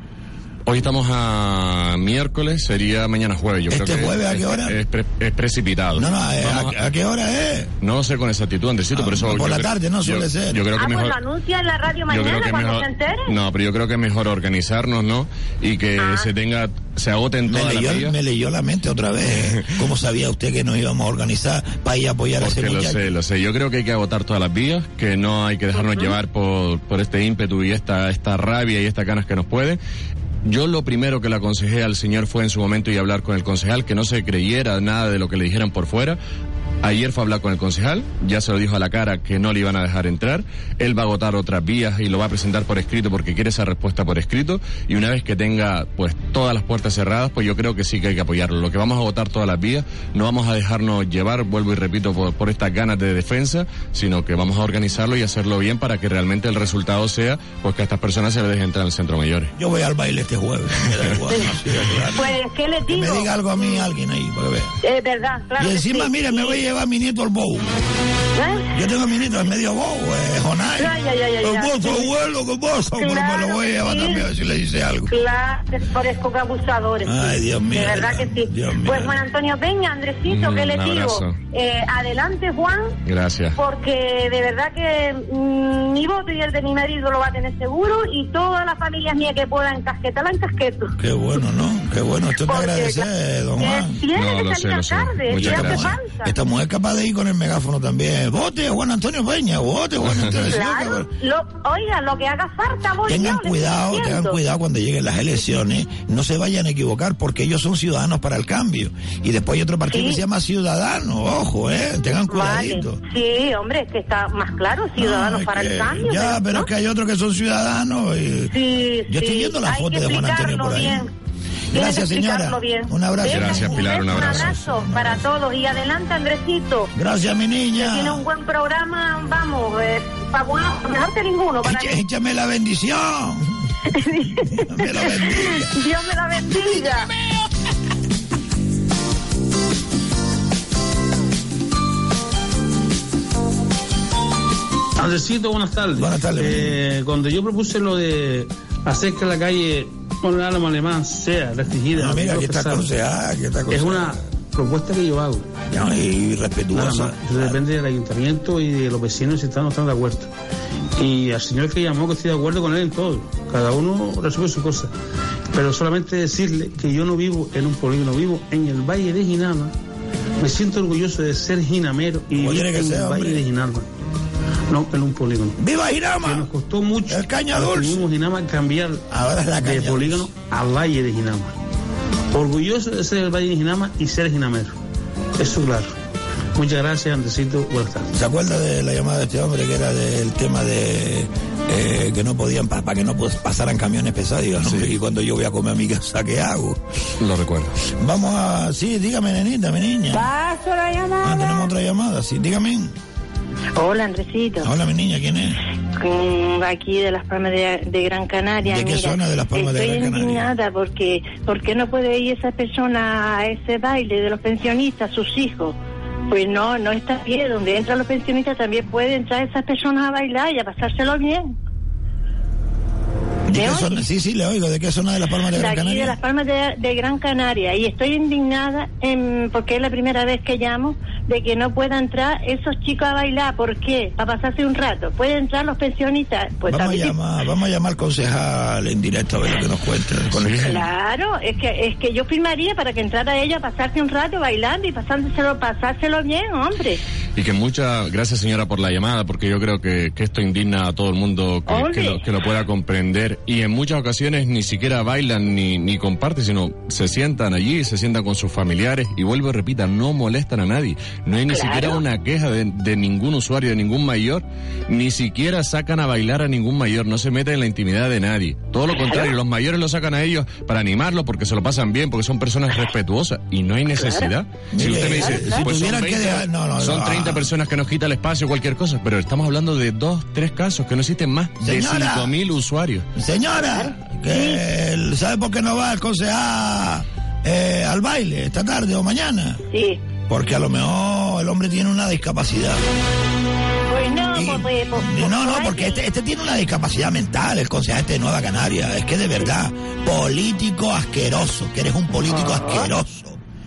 Hoy estamos a miércoles, sería mañana jueves. Yo ¿Este creo que jueves a qué es- hora? Es, pre- es precipitado. No, no, eh, Vamos ¿a, a qué hora es? No sé con exactitud, Andresito, por eso... por yo la tarde, no yo- suele ser. Yo creo que ah, pues mejor... lo anuncia en la radio Yo creo mañana que cuando mejor, se entere. no, pero yo creo que es mejor organizarnos, ¿no? Y que Ah. se tenga, se agoten todas las leyó, vías. me leyó la mente otra vez. ¿Cómo sabía usted que nos íbamos a organizar para ir a apoyar a ese Porque lo muchacho? sé, lo sé. Yo creo que hay que agotar todas las vías, que no hay que dejarnos llevar por, por este ímpetu y esta, esta rabia y estas ganas que nos puede. Yo lo primero que le aconsejé al señor fue en su momento y hablar con el concejal, que no se creyera nada de lo que le dijeran por fuera. Ayer fue a hablar con el concejal, ya se lo dijo a la cara que no le iban a dejar entrar. Él va a agotar otras vías y lo va a presentar por escrito porque quiere esa respuesta por escrito. Y una vez que tenga pues todas las puertas cerradas, pues yo creo que sí que hay que apoyarlo. Lo que vamos a agotar todas las vías, no vamos a dejarnos llevar, vuelvo y repito, por, por estas ganas de defensa, sino que vamos a organizarlo y hacerlo bien para que realmente el resultado sea pues que a estas personas se les deje entrar al centro mayores. Yo voy al baile este jueves. me da igual. Pues, ¿qué le Que digo? me diga algo a mí alguien ahí, para que vea. Es verdad, claro. y que encima, sí. mire, me voy a llevar a mi nieto al bow. ¿Eh? Yo tengo a mi nieto, es medio bow, eh, Jonay. Ay, ay, ay, ay, ¿Qué ay. pasa, abuelo? ¿Qué pasa? Pero me lo voy a llevar sí. también a ver si le dice algo. Claro, parezco que abusadores. Ay, Dios mío. De verdad que sí. Dios. Pues Juan Antonio Peña, Andresito, Mm, ¿qué le digo? Eh, adelante, Juan, Gracias. porque de verdad que mm, mi voto y el de mi marido lo va a tener seguro y todas las familias mías que puedan encasquetarla en casqueto. Qué bueno, ¿no? Qué bueno. Esto es Porque agradecer, don Juan. tiene No, que lo salir sé, a tarde, Muchas si hace gracias. falta. Esta mujer es capaz de ir con el megáfono también. Vote, Juan Antonio Peña, vote, Juan Antonio. Claro, lo, oiga, lo que haga falta voy Tengan yo, cuidado, tengan cuidado cuando lleguen las elecciones, no se vayan a equivocar porque ellos son ciudadanos para el cambio. Y después hay otro partido Sí. que se llama Ciudadano, ojo, eh, tengan Vale. cuidadito. Sí, hombre, es que está más claro, Ciudadanos No, para el cambio. Ya, pero ¿no? es que hay otros que son ciudadanos. Y... Sí, Yo estoy viendo la hay foto de Juan Antonio por ahí. bien. Gracias, señora. bien. Un abrazo. Gracias, Pilar, un abrazo. Un abrazo para todos y adelante, Andresito. Gracias, mi Que niña. tiene un buen programa, vamos, eh, fabuloso, mejor que ninguno. Para Echa- Échame la bendición. Dios me la bendiga. Dios me la bendiga. Andresito, buenas tardes. Buenas tardes. Eh, cuando yo propuse lo de hacer que la calle con el alma alemán sea restringida, Ah, mira, no aquí está aconsejada, aquí está es aconsejada. una propuesta que yo hago. Ya, y respetuosa. depende del ayuntamiento y de los vecinos si están o no están de acuerdo. Y al señor que llamó que estoy de acuerdo con él en todo. Cada uno resuelve su cosa. Pero solamente decirle que yo no vivo en un polígono, vivo en el Valle de Ginama. Me siento orgulloso de ser ginamero y vivir en el Valle de Ginama. No en un polígono. ¡Viva Que Girama! nos costó mucho. El caña que dulce. vivimos en Ginama cambiar Ahora es la de polígono dulce. a Valle de Ginama. Orgulloso de ser el Valle de Ginama y ser ginamero. Eso claro. Muchas gracias, Andresito. Buenas tardes. ¿Se acuerda de la llamada de este hombre que era del tema de eh, que no podían, para que no pues, pasaran camiones pesados? Y cuando yo voy a comer a mi casa, ¿qué hago? Lo recuerdo. Vamos a... Sí, dígame, nenita, mi niña. Paso la Ah, llamada. tenemos otra llamada, sí, dígame. Hola, Andresito. Hola, mi niña, ¿quién es? Mm, Aquí de Las Palmas de, de Gran Canaria. ¿De qué Mira, zona de Las Palmas de estoy Gran Canaria? indignada porque ¿por qué no puede ir esa persona a ese baile de los pensionistas, sus hijos? Pues no, no está bien. Donde entran los pensionistas también pueden entrar esas personas a bailar y a pasárselo bien. ¿De ¿Me qué zona? Sí, sí, le oigo. ¿De qué zona de Las Palmas de de Gran aquí de Canaria? Las Palmas de, de Gran Canaria y estoy indignada en- porque es la primera vez que llamo de que no puedan entrar esos chicos a bailar. ¿Por qué? Para pasarse un rato. ¿Pueden entrar los pensionistas? Pues vamos, a llamar, vamos a llamar al concejal en directo a ver lo que nos cuenta. Con el- Claro, es que es que yo firmaría para que entrara ella a pasarse un rato bailando y pasárselo, pasárselo bien, hombre. Y que muchas gracias señora por la llamada, porque yo creo que, que esto indigna a todo el mundo que lo, que lo pueda comprender. Y en muchas ocasiones ni siquiera bailan ni, ni comparten, sino se sientan allí, se sientan con sus familiares y vuelvo y repita, no molestan a nadie. No hay ni Claro. siquiera una queja de, de ningún usuario, de ningún mayor, ni siquiera sacan a bailar a ningún mayor, no se meten en la intimidad de nadie. Todo lo contrario, los mayores lo sacan a ellos para animarlos porque se lo pasan bien, porque son personas respetuosas y no hay necesidad. Si usted me dice, si pues son tuvieran que 20, dejar- no, no, son no. 30 personas que nos quita el espacio, cualquier cosa, pero estamos hablando de dos, tres casos que no existen más de Señora. 5.000 usuarios. Señora, que el- ¿sabe por qué no va el concejal eh, al baile esta tarde o mañana? Sí. Porque a lo mejor el hombre tiene una discapacidad. Pues no, pues, pues, pues, No, no, porque este, este tiene una discapacidad mental, el concejal este de Nueva Canaria. Es que de verdad, político asqueroso, que eres un político asqueroso.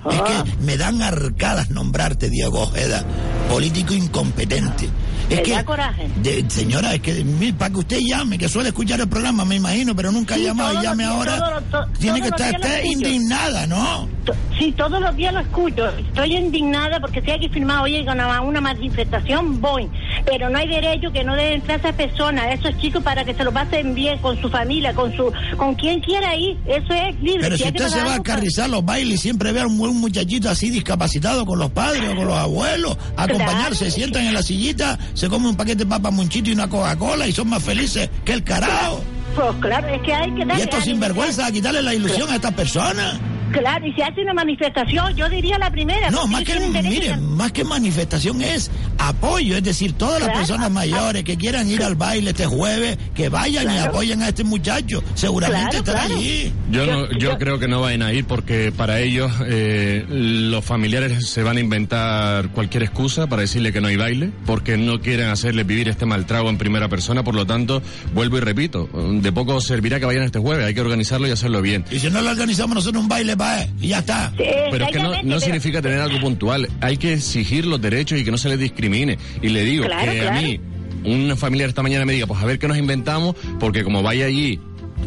Es que me dan arcadas nombrarte, Diego Ojeda, político incompetente. Es ¿Te que, da coraje? de- señora, es que para que usted llame, que suele escuchar el programa, me imagino, pero nunca ha Sí, llamado y llame días, ahora. todos los- to- tiene que estar usted indignada, ¿no? To- Sí, todos los días lo escucho. Estoy indignada porque si hay que firmar, oye, con una, una manifestación, voy. pero no hay derecho que no deben entrar esas personas, esos chicos para que se lo pasen bien con su familia, con su con quien quiera ir. Eso es libre. Pero si que usted se va a algo para- acarrizar los bailes y siempre ve a un, un muchachito así discapacitado con los padres o con los abuelos, a acompañarse, se sientan en la sillita, se comen un paquete de papas monchito y una Coca-Cola y son más felices que el carajo. Pues claro, es que hay que Y darle esto ánimo. sinvergüenza a quitarle la ilusión a estas personas. Claro, y si hace una manifestación, yo diría la primera. No, más que, mire, a- más que manifestación es apoyo, es decir, todas las Claro. personas mayores que quieran ir al baile este jueves, que vayan y Claro. apoyen a este muchacho, seguramente estará allí. Yo, no, yo creo que no van a ir porque para ellos eh, los familiares se van a inventar cualquier excusa para decirle que no hay baile, porque no quieren hacerles vivir este mal trago en primera persona, por lo tanto, vuelvo y repito, de poco servirá que vayan este jueves, hay que organizarlo y hacerlo bien. Y si no lo organizamos nosotros un baile para él, y ya está. Pero es que no, no significa tener algo puntual, hay que exigir los derechos y que no se les discrimine. Y le digo Claro, que a mí, un familiar esta mañana me diga, pues a ver qué nos inventamos, porque como vaya allí,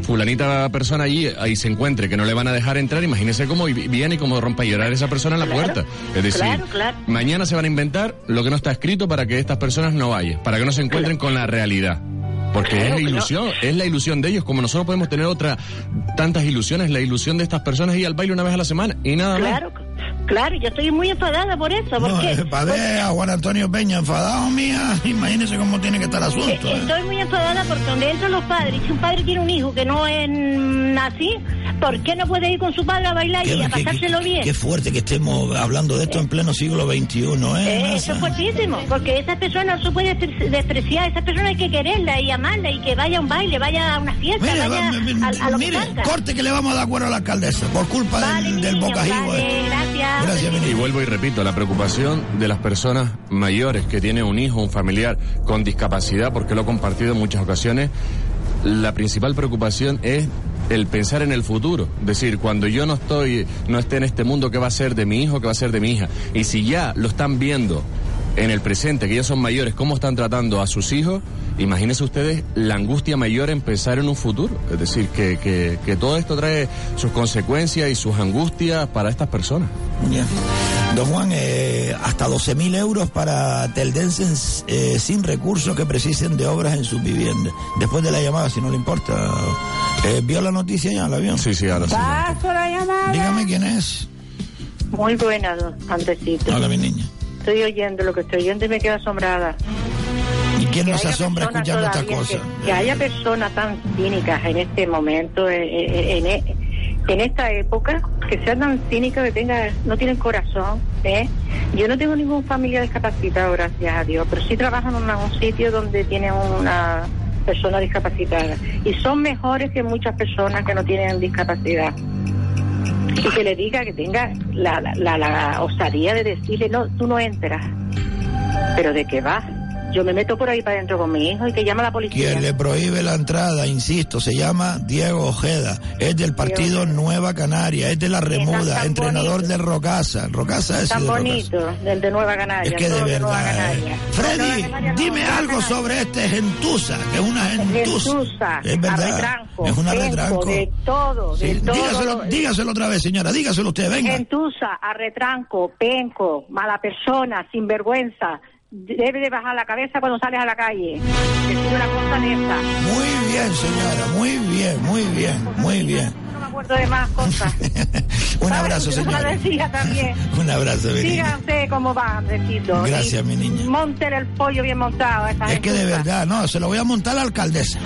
fulanita persona allí, ahí se encuentre que no le van a dejar entrar, imagínese cómo vi- viene y cómo rompa a llorar esa persona en la Claro, puerta. Es decir, claro, claro. mañana se van a inventar lo que no está escrito para que estas personas no vayan, para que no se encuentren con la realidad. Porque Claro es la no. ilusión, es la ilusión de ellos, como nosotros podemos tener otra tantas ilusiones, la ilusión de estas personas ir al baile una vez a la semana y nada más. Claro, claro, yo estoy muy enfadada por eso, No, porque eh, para ver a Juan Antonio Peña enfadado, mía, imagínese cómo tiene que estar el asunto. Eh, ¿eh? Estoy muy enfadada porque donde entran los padres, si un padre tiene un hijo que no es así, ¿por qué no puede ir con su padre a bailar y a pasárselo qué- bien? Qué fuerte que estemos hablando de esto en pleno siglo XXI, ¿eh? Eh, eso es fuertísimo, porque esa persona no se puede despre- despreciar, esa persona hay que quererla y amarla y que vaya a un baile, vaya a una fiesta, Mire, vaya va- a, a lo mire, que corte que le vamos a dar cuero a la alcaldesa por culpa del, del bocajivo. Vale, eh. gracias. Gracias, mi Y vuelvo y repito, la preocupación de las personas mayores que tienen un hijo, un familiar con discapacidad, porque lo he compartido en muchas ocasiones, la principal preocupación es el pensar en el futuro. Decir, cuando yo no estoy, no esté en este mundo, ¿qué va a ser de mi hijo, qué va a ser de mi hija? Y si ya lo están viendo en el presente, que ellos son mayores, cómo están tratando a sus hijos, imagínense ustedes la angustia mayor en pensar en un futuro. Es decir, que, que, que todo esto trae sus consecuencias y sus angustias para estas personas. Don Juan, eh, hasta 12.000 euros para teldenses eh, sin recursos que precisen de obras en sus viviendas. Después de la llamada, si no le importa. Eh, ¿Vio la noticia ya? ¿La vio? Sí, sí, ahora sí. Paso la llamada. Dígame quién es. Muy buena, don Andresito. Hola, mi niña. Estoy oyendo lo que estoy oyendo y me quedo asombrada. ¿Y quién nos haya asombra personas escuchando estas todavía cosas? Que, que haya personas tan cínicas en este momento, eh, eh, en, e- en esta época, que sean tan cínicas que tenga, no tienen corazón. ¿eh? Yo no tengo ningún familiar discapacitado, gracias a Dios, pero sí trabajo en un sitio donde tienen una persona discapacitada. Y son mejores que muchas personas que no tienen discapacidad. Y que le diga que tenga la, la, osadía de decirle, no, tú no entras. ¿Pero de qué va? Yo me meto por ahí para adentro con mi hijo y que llama a la policía. Quien le prohíbe la entrada, insisto, se llama Diego Ojeda, es del partido Nueva Canaria, es de la Remuda, tan entrenador del Rocasa. Rocasa es Tan de Rocasa. bonito, del de Nueva Canaria. Es que de verdad. eh. Freddy, Canaria, dime Nueva algo Canaria. sobre este gentuza, que es una gentuza. Gentuza, Es verdad. arretranco, es una retranco. de todo, de todo dígaselo, lo- dígaselo otra vez, señora, dígaselo usted, venga. Gentuza, arretranco, penco, mala persona, sinvergüenza. Debe de bajar la cabeza cuando sales a la calle. Decir una cosa de esta. Muy bien, señora, muy bien, muy bien, muy bien. No me acuerdo de más cosas. Un abrazo, señora. también. Un abrazo. Díganse cómo va, Andresito. Gracias, mi niña. Monten el pollo bien montado. esa Es que de verdad, no, se lo voy a montar a la alcaldesa.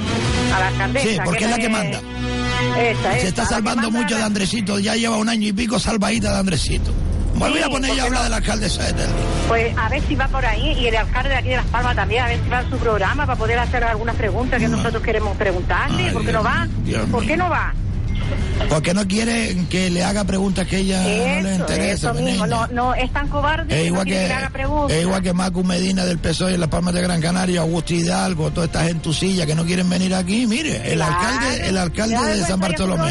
A la alcaldesa. Sí, porque es la que manda. Esa, Se esa, está la que salvando mucho de Andresito, ya lleva un año y pico salvadita de Andresito. Sí, a poner ya a porque hablar no- de la alcaldesa de. Pues a ver si va por ahí y el alcalde de aquí de Las Palmas también, a ver si va a su programa para poder hacer algunas preguntas que nosotros queremos preguntarle. Ay, ¿Por qué Dios no va? Dios ¿Por mío. qué no va? Porque no quiere que le haga preguntas que ella no le interesa. eso mi mismo. No, no, es tan cobarde Es que no igual que, que le haga preguntas. es igual que Macu Medina del PSOE en Las Palmas de Gran Canaria, Augusto Hidalgo, toda esta gentucilla que no quieren venir aquí. Mire, el Claro, alcalde, el alcalde de San Bartolomé.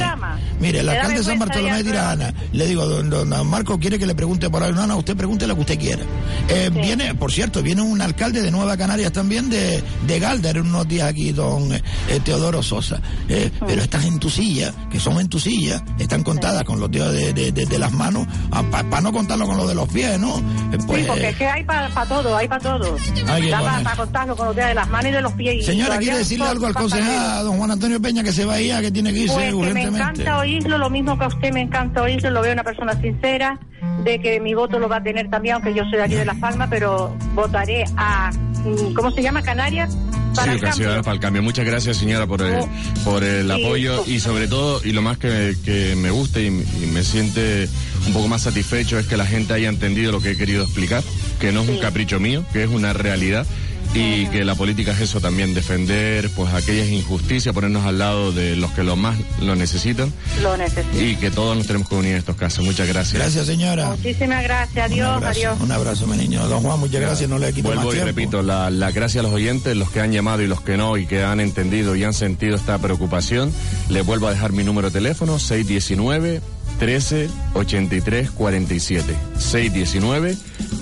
Mire, el alcalde de San vergüenza Bartolomé de Tirajana, le digo, don, don- Marco quiere que le pregunte por algo. No, no, usted pregunte lo que usted quiera. Eh, Viene, por cierto, viene un alcalde de Nueva Canarias también, de, de en unos días aquí, don eh, Teodoro Sosa. Eh, Pero estas entusillas, que son entusillas, están contadas con los dedos de, de- de- de las manos, para no contarlo con los de los pies, ¿no? Eh, Pues, sí, porque es que hay para todo, hay para todo. Para contarlo con los dedos de las manos y de los pies. Señora, ¿quiere decirle algo al concejal, don Juan Antonio Peña, que se vaya, que tiene que irse Pues que me urgentemente? encanta oírlo, lo mismo que a usted me encanta oírlo, lo veo una persona sincera, de que mi voto lo va a tener también, aunque yo soy de aquí de Las Palmas, pero votaré a, mm, ¿cómo se llama? Canarias. Para Sí, el cambio. Para el Cambio. Muchas gracias, señora, por el, por el Sí, apoyo sí. y sobre todo, y lo más que, que me gusta y, y me siente un poco más satisfecho es que la gente haya entendido lo que he querido explicar, que no es un capricho mío, que es una realidad y que la política es eso también, defender pues aquellas injusticias, ponernos al lado de los que lo más lo necesitan Lo necesito. y que todos nos tenemos que unir en estos casos. Muchas gracias. Gracias, señora. Muchísimas gracias, adiós, un abrazo, adiós. Un abrazo, mi niño. Don Juan, muchas gracias, no le quito Vuelvo más y tiempo. repito, la, la gracias a los oyentes, los que han llamado y los que no, y que han entendido y han sentido esta preocupación. Les vuelvo a dejar mi número de teléfono, 619 13 83 47. 619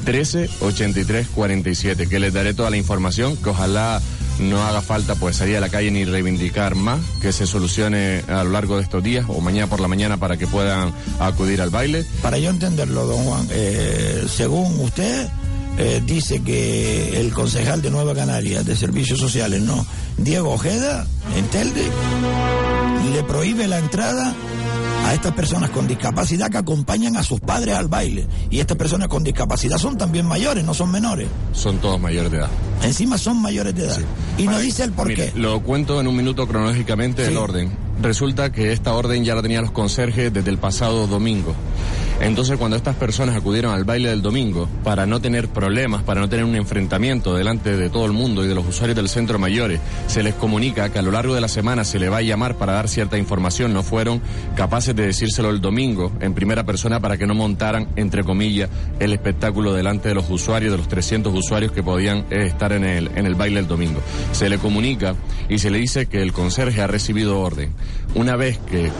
13 83 47, que les daré toda la información, que ojalá no haga falta pues salir a la calle ni reivindicar más, que se solucione a lo largo de estos días o mañana por la mañana para que puedan acudir al baile. Para yo entenderlo, don Juan, eh, según usted, eh, dice que el concejal de Nueva Canarias de Servicios Sociales, no, Diego Ojeda, en Telde, le prohíbe la entrada a estas personas con discapacidad que acompañan a sus padres al baile. Y estas personas con discapacidad son también mayores, no son menores. Son todos mayores de edad. Encima son mayores de edad. Y no dice el por Mire, qué. Lo cuento en un minuto cronológicamente el orden. Resulta que esta orden ya la tenían los conserjes desde el pasado domingo. Entonces, cuando estas personas acudieron al baile del domingo, para no tener problemas, para no tener un enfrentamiento delante de todo el mundo y de los usuarios del centro mayores, se les comunica que a lo largo de la semana se le va a llamar para dar cierta información. No fueron capaces de decírselo el domingo en primera persona para que no montaran, entre comillas, el espectáculo delante de los usuarios, de los 300 usuarios que podían eh, estar en el, en el baile el domingo. Se le comunica y se le dice que el conserje ha recibido orden. Una vez que,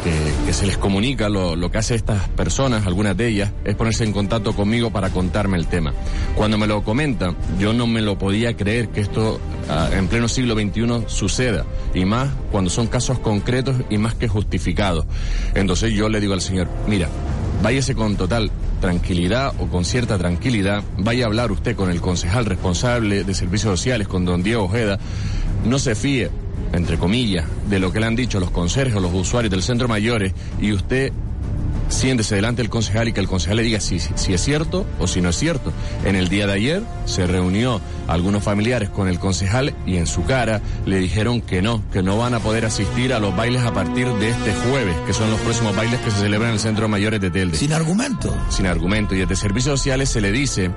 se les comunica, lo, lo que hace estas personas, algunas de ellas, es ponerse en contacto conmigo para contarme el tema. Cuando me lo comentan, yo no me lo podía creer que esto ah, en pleno siglo XXI suceda, y más cuando son casos concretos y más que justificados. Entonces yo le digo al señor, mira, váyase con total tranquilidad o con cierta tranquilidad, vaya a hablar usted con el concejal responsable de servicios sociales, con don Diego Ojeda, no se fíe, entre comillas, de lo que le han dicho los conserjes o los usuarios del centro mayores y usted siéntese delante del concejal y que el concejal le diga si, si es cierto o si no es cierto. En el día de ayer se reunió algunos familiares con el concejal y en su cara le dijeron que no, que no van a poder asistir a los bailes a partir de este jueves, que son los próximos bailes que se celebran en el Centro Mayores de Telde. Sin argumento. Sin argumento. Y desde Servicios Sociales se le dice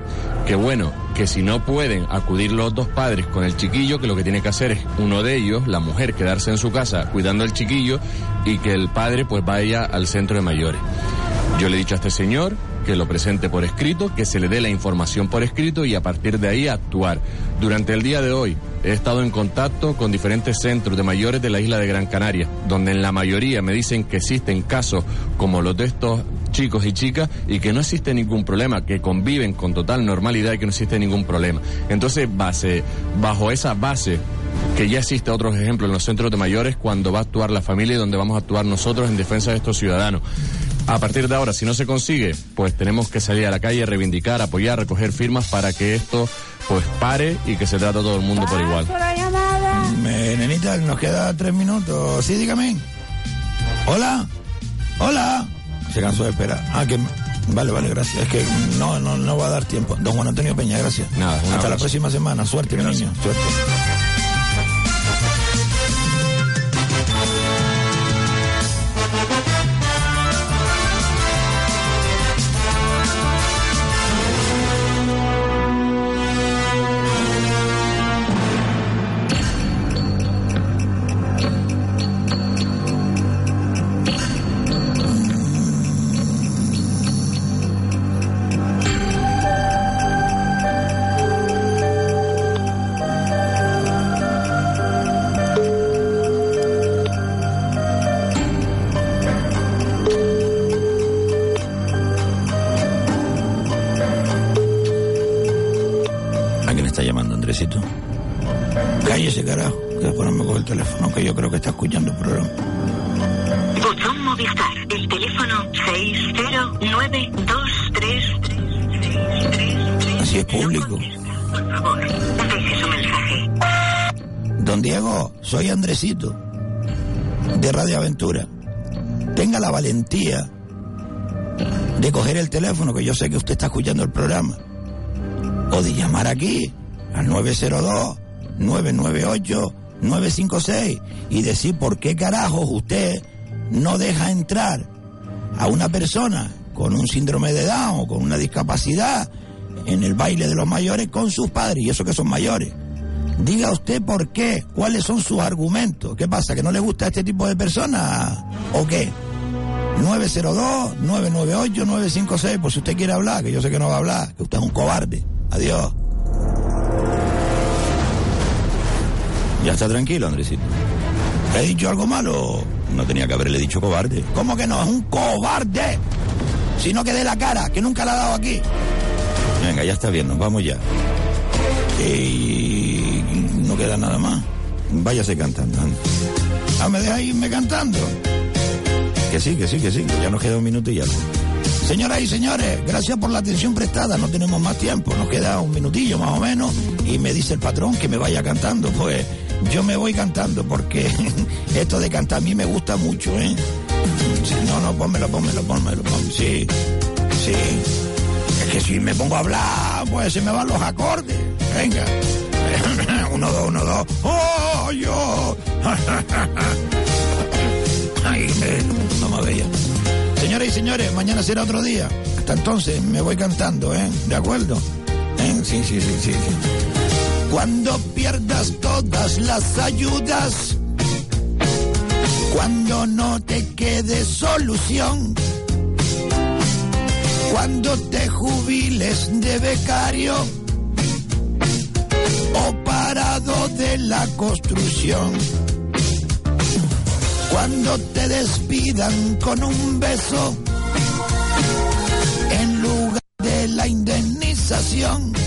que bueno, que si no pueden acudir los dos padres con el chiquillo, que lo que tiene que hacer es uno de ellos, la mujer, quedarse en su casa cuidando al chiquillo y que el padre pues vaya al centro de mayores. Yo le he dicho a este señor que lo presente por escrito, que se le dé la información por escrito y a partir de ahí actuar. Durante el día de hoy he estado en contacto con diferentes centros de mayores de la isla de Gran Canaria, donde en la mayoría me dicen que existen casos como los de estos chicos y chicas y que no existe ningún problema, que conviven con total normalidad y que no existe ningún problema. Entonces, base, bajo esa base que ya existe otros ejemplos en los centros de mayores cuando va a actuar la familia y donde vamos a actuar nosotros en defensa de estos ciudadanos. A partir de ahora, si no se consigue, pues tenemos que salir a la calle, reivindicar, apoyar, recoger firmas para que esto pues pare y que se trate a todo el mundo por igual. Me, nenita, nos queda tres minutos. Sí, dígame. Hola. Hola. Se cansó de esperar. Ah, que... Vale, vale, gracias. Es que no, no, no va a dar tiempo. Don Juan Antonio Peña, gracias. Nada, Hasta la próxima semana. Suerte, mi niño. Suerte. Teléfono 6092333. Así es público. Por favor, deje su mensaje. Don Diego, soy Andresito, de Radio Aventura. Tenga la valentía de coger el teléfono, que yo sé que usted está escuchando el programa, o de llamar aquí al 902-998-956 y decir por qué carajos usted no deja entrar a una persona con un síndrome de Down o con una discapacidad en el baile de los mayores con sus padres, y eso que son mayores. Diga usted por qué, cuáles son sus argumentos. ¿Qué pasa? ¿Que no le gusta este tipo de personas? ¿O qué? 902-998-956, por si usted quiere hablar, que yo sé que no va a hablar, que usted es un cobarde. Adiós. Ya está tranquilo, Andresito. ¿He dicho algo malo? No tenía que haberle dicho cobarde. ¿Cómo que no? Es un cobarde. Si no que dé la cara, que nunca la ha dado aquí. Venga, ya está bien, nos vamos ya. Y no queda nada más. Váyase cantando. Ah, ¿me deja irme cantando? Que sí, que sí, que sí, ya nos queda un minuto y algo. Señoras y señores, gracias por la atención prestada. No tenemos más tiempo, nos queda un minutillo más o menos. Y me dice el patrón que me vaya cantando. Pues yo me voy cantando porque esto de cantar a mí me gusta mucho, ¿eh? No, no, pónmelo, pónmelo, pónmelo, pónmelo. Sí, sí. Es que si me pongo a hablar, pues se me van los acordes. Venga. Uno, dos, uno, dos. ¡Oh, yo! Ay, me... Vamos a ver ya. Señoras y señores, mañana será otro día. Hasta entonces me voy cantando, ¿eh? ¿De acuerdo? ¿Eh? Sí, sí, sí, sí, sí. Cuando pierdas todas las ayudas, cuando no te quede solución, cuando te jubiles de becario o parado de la construcción, cuando te despidan con un beso en lugar de la indemnización.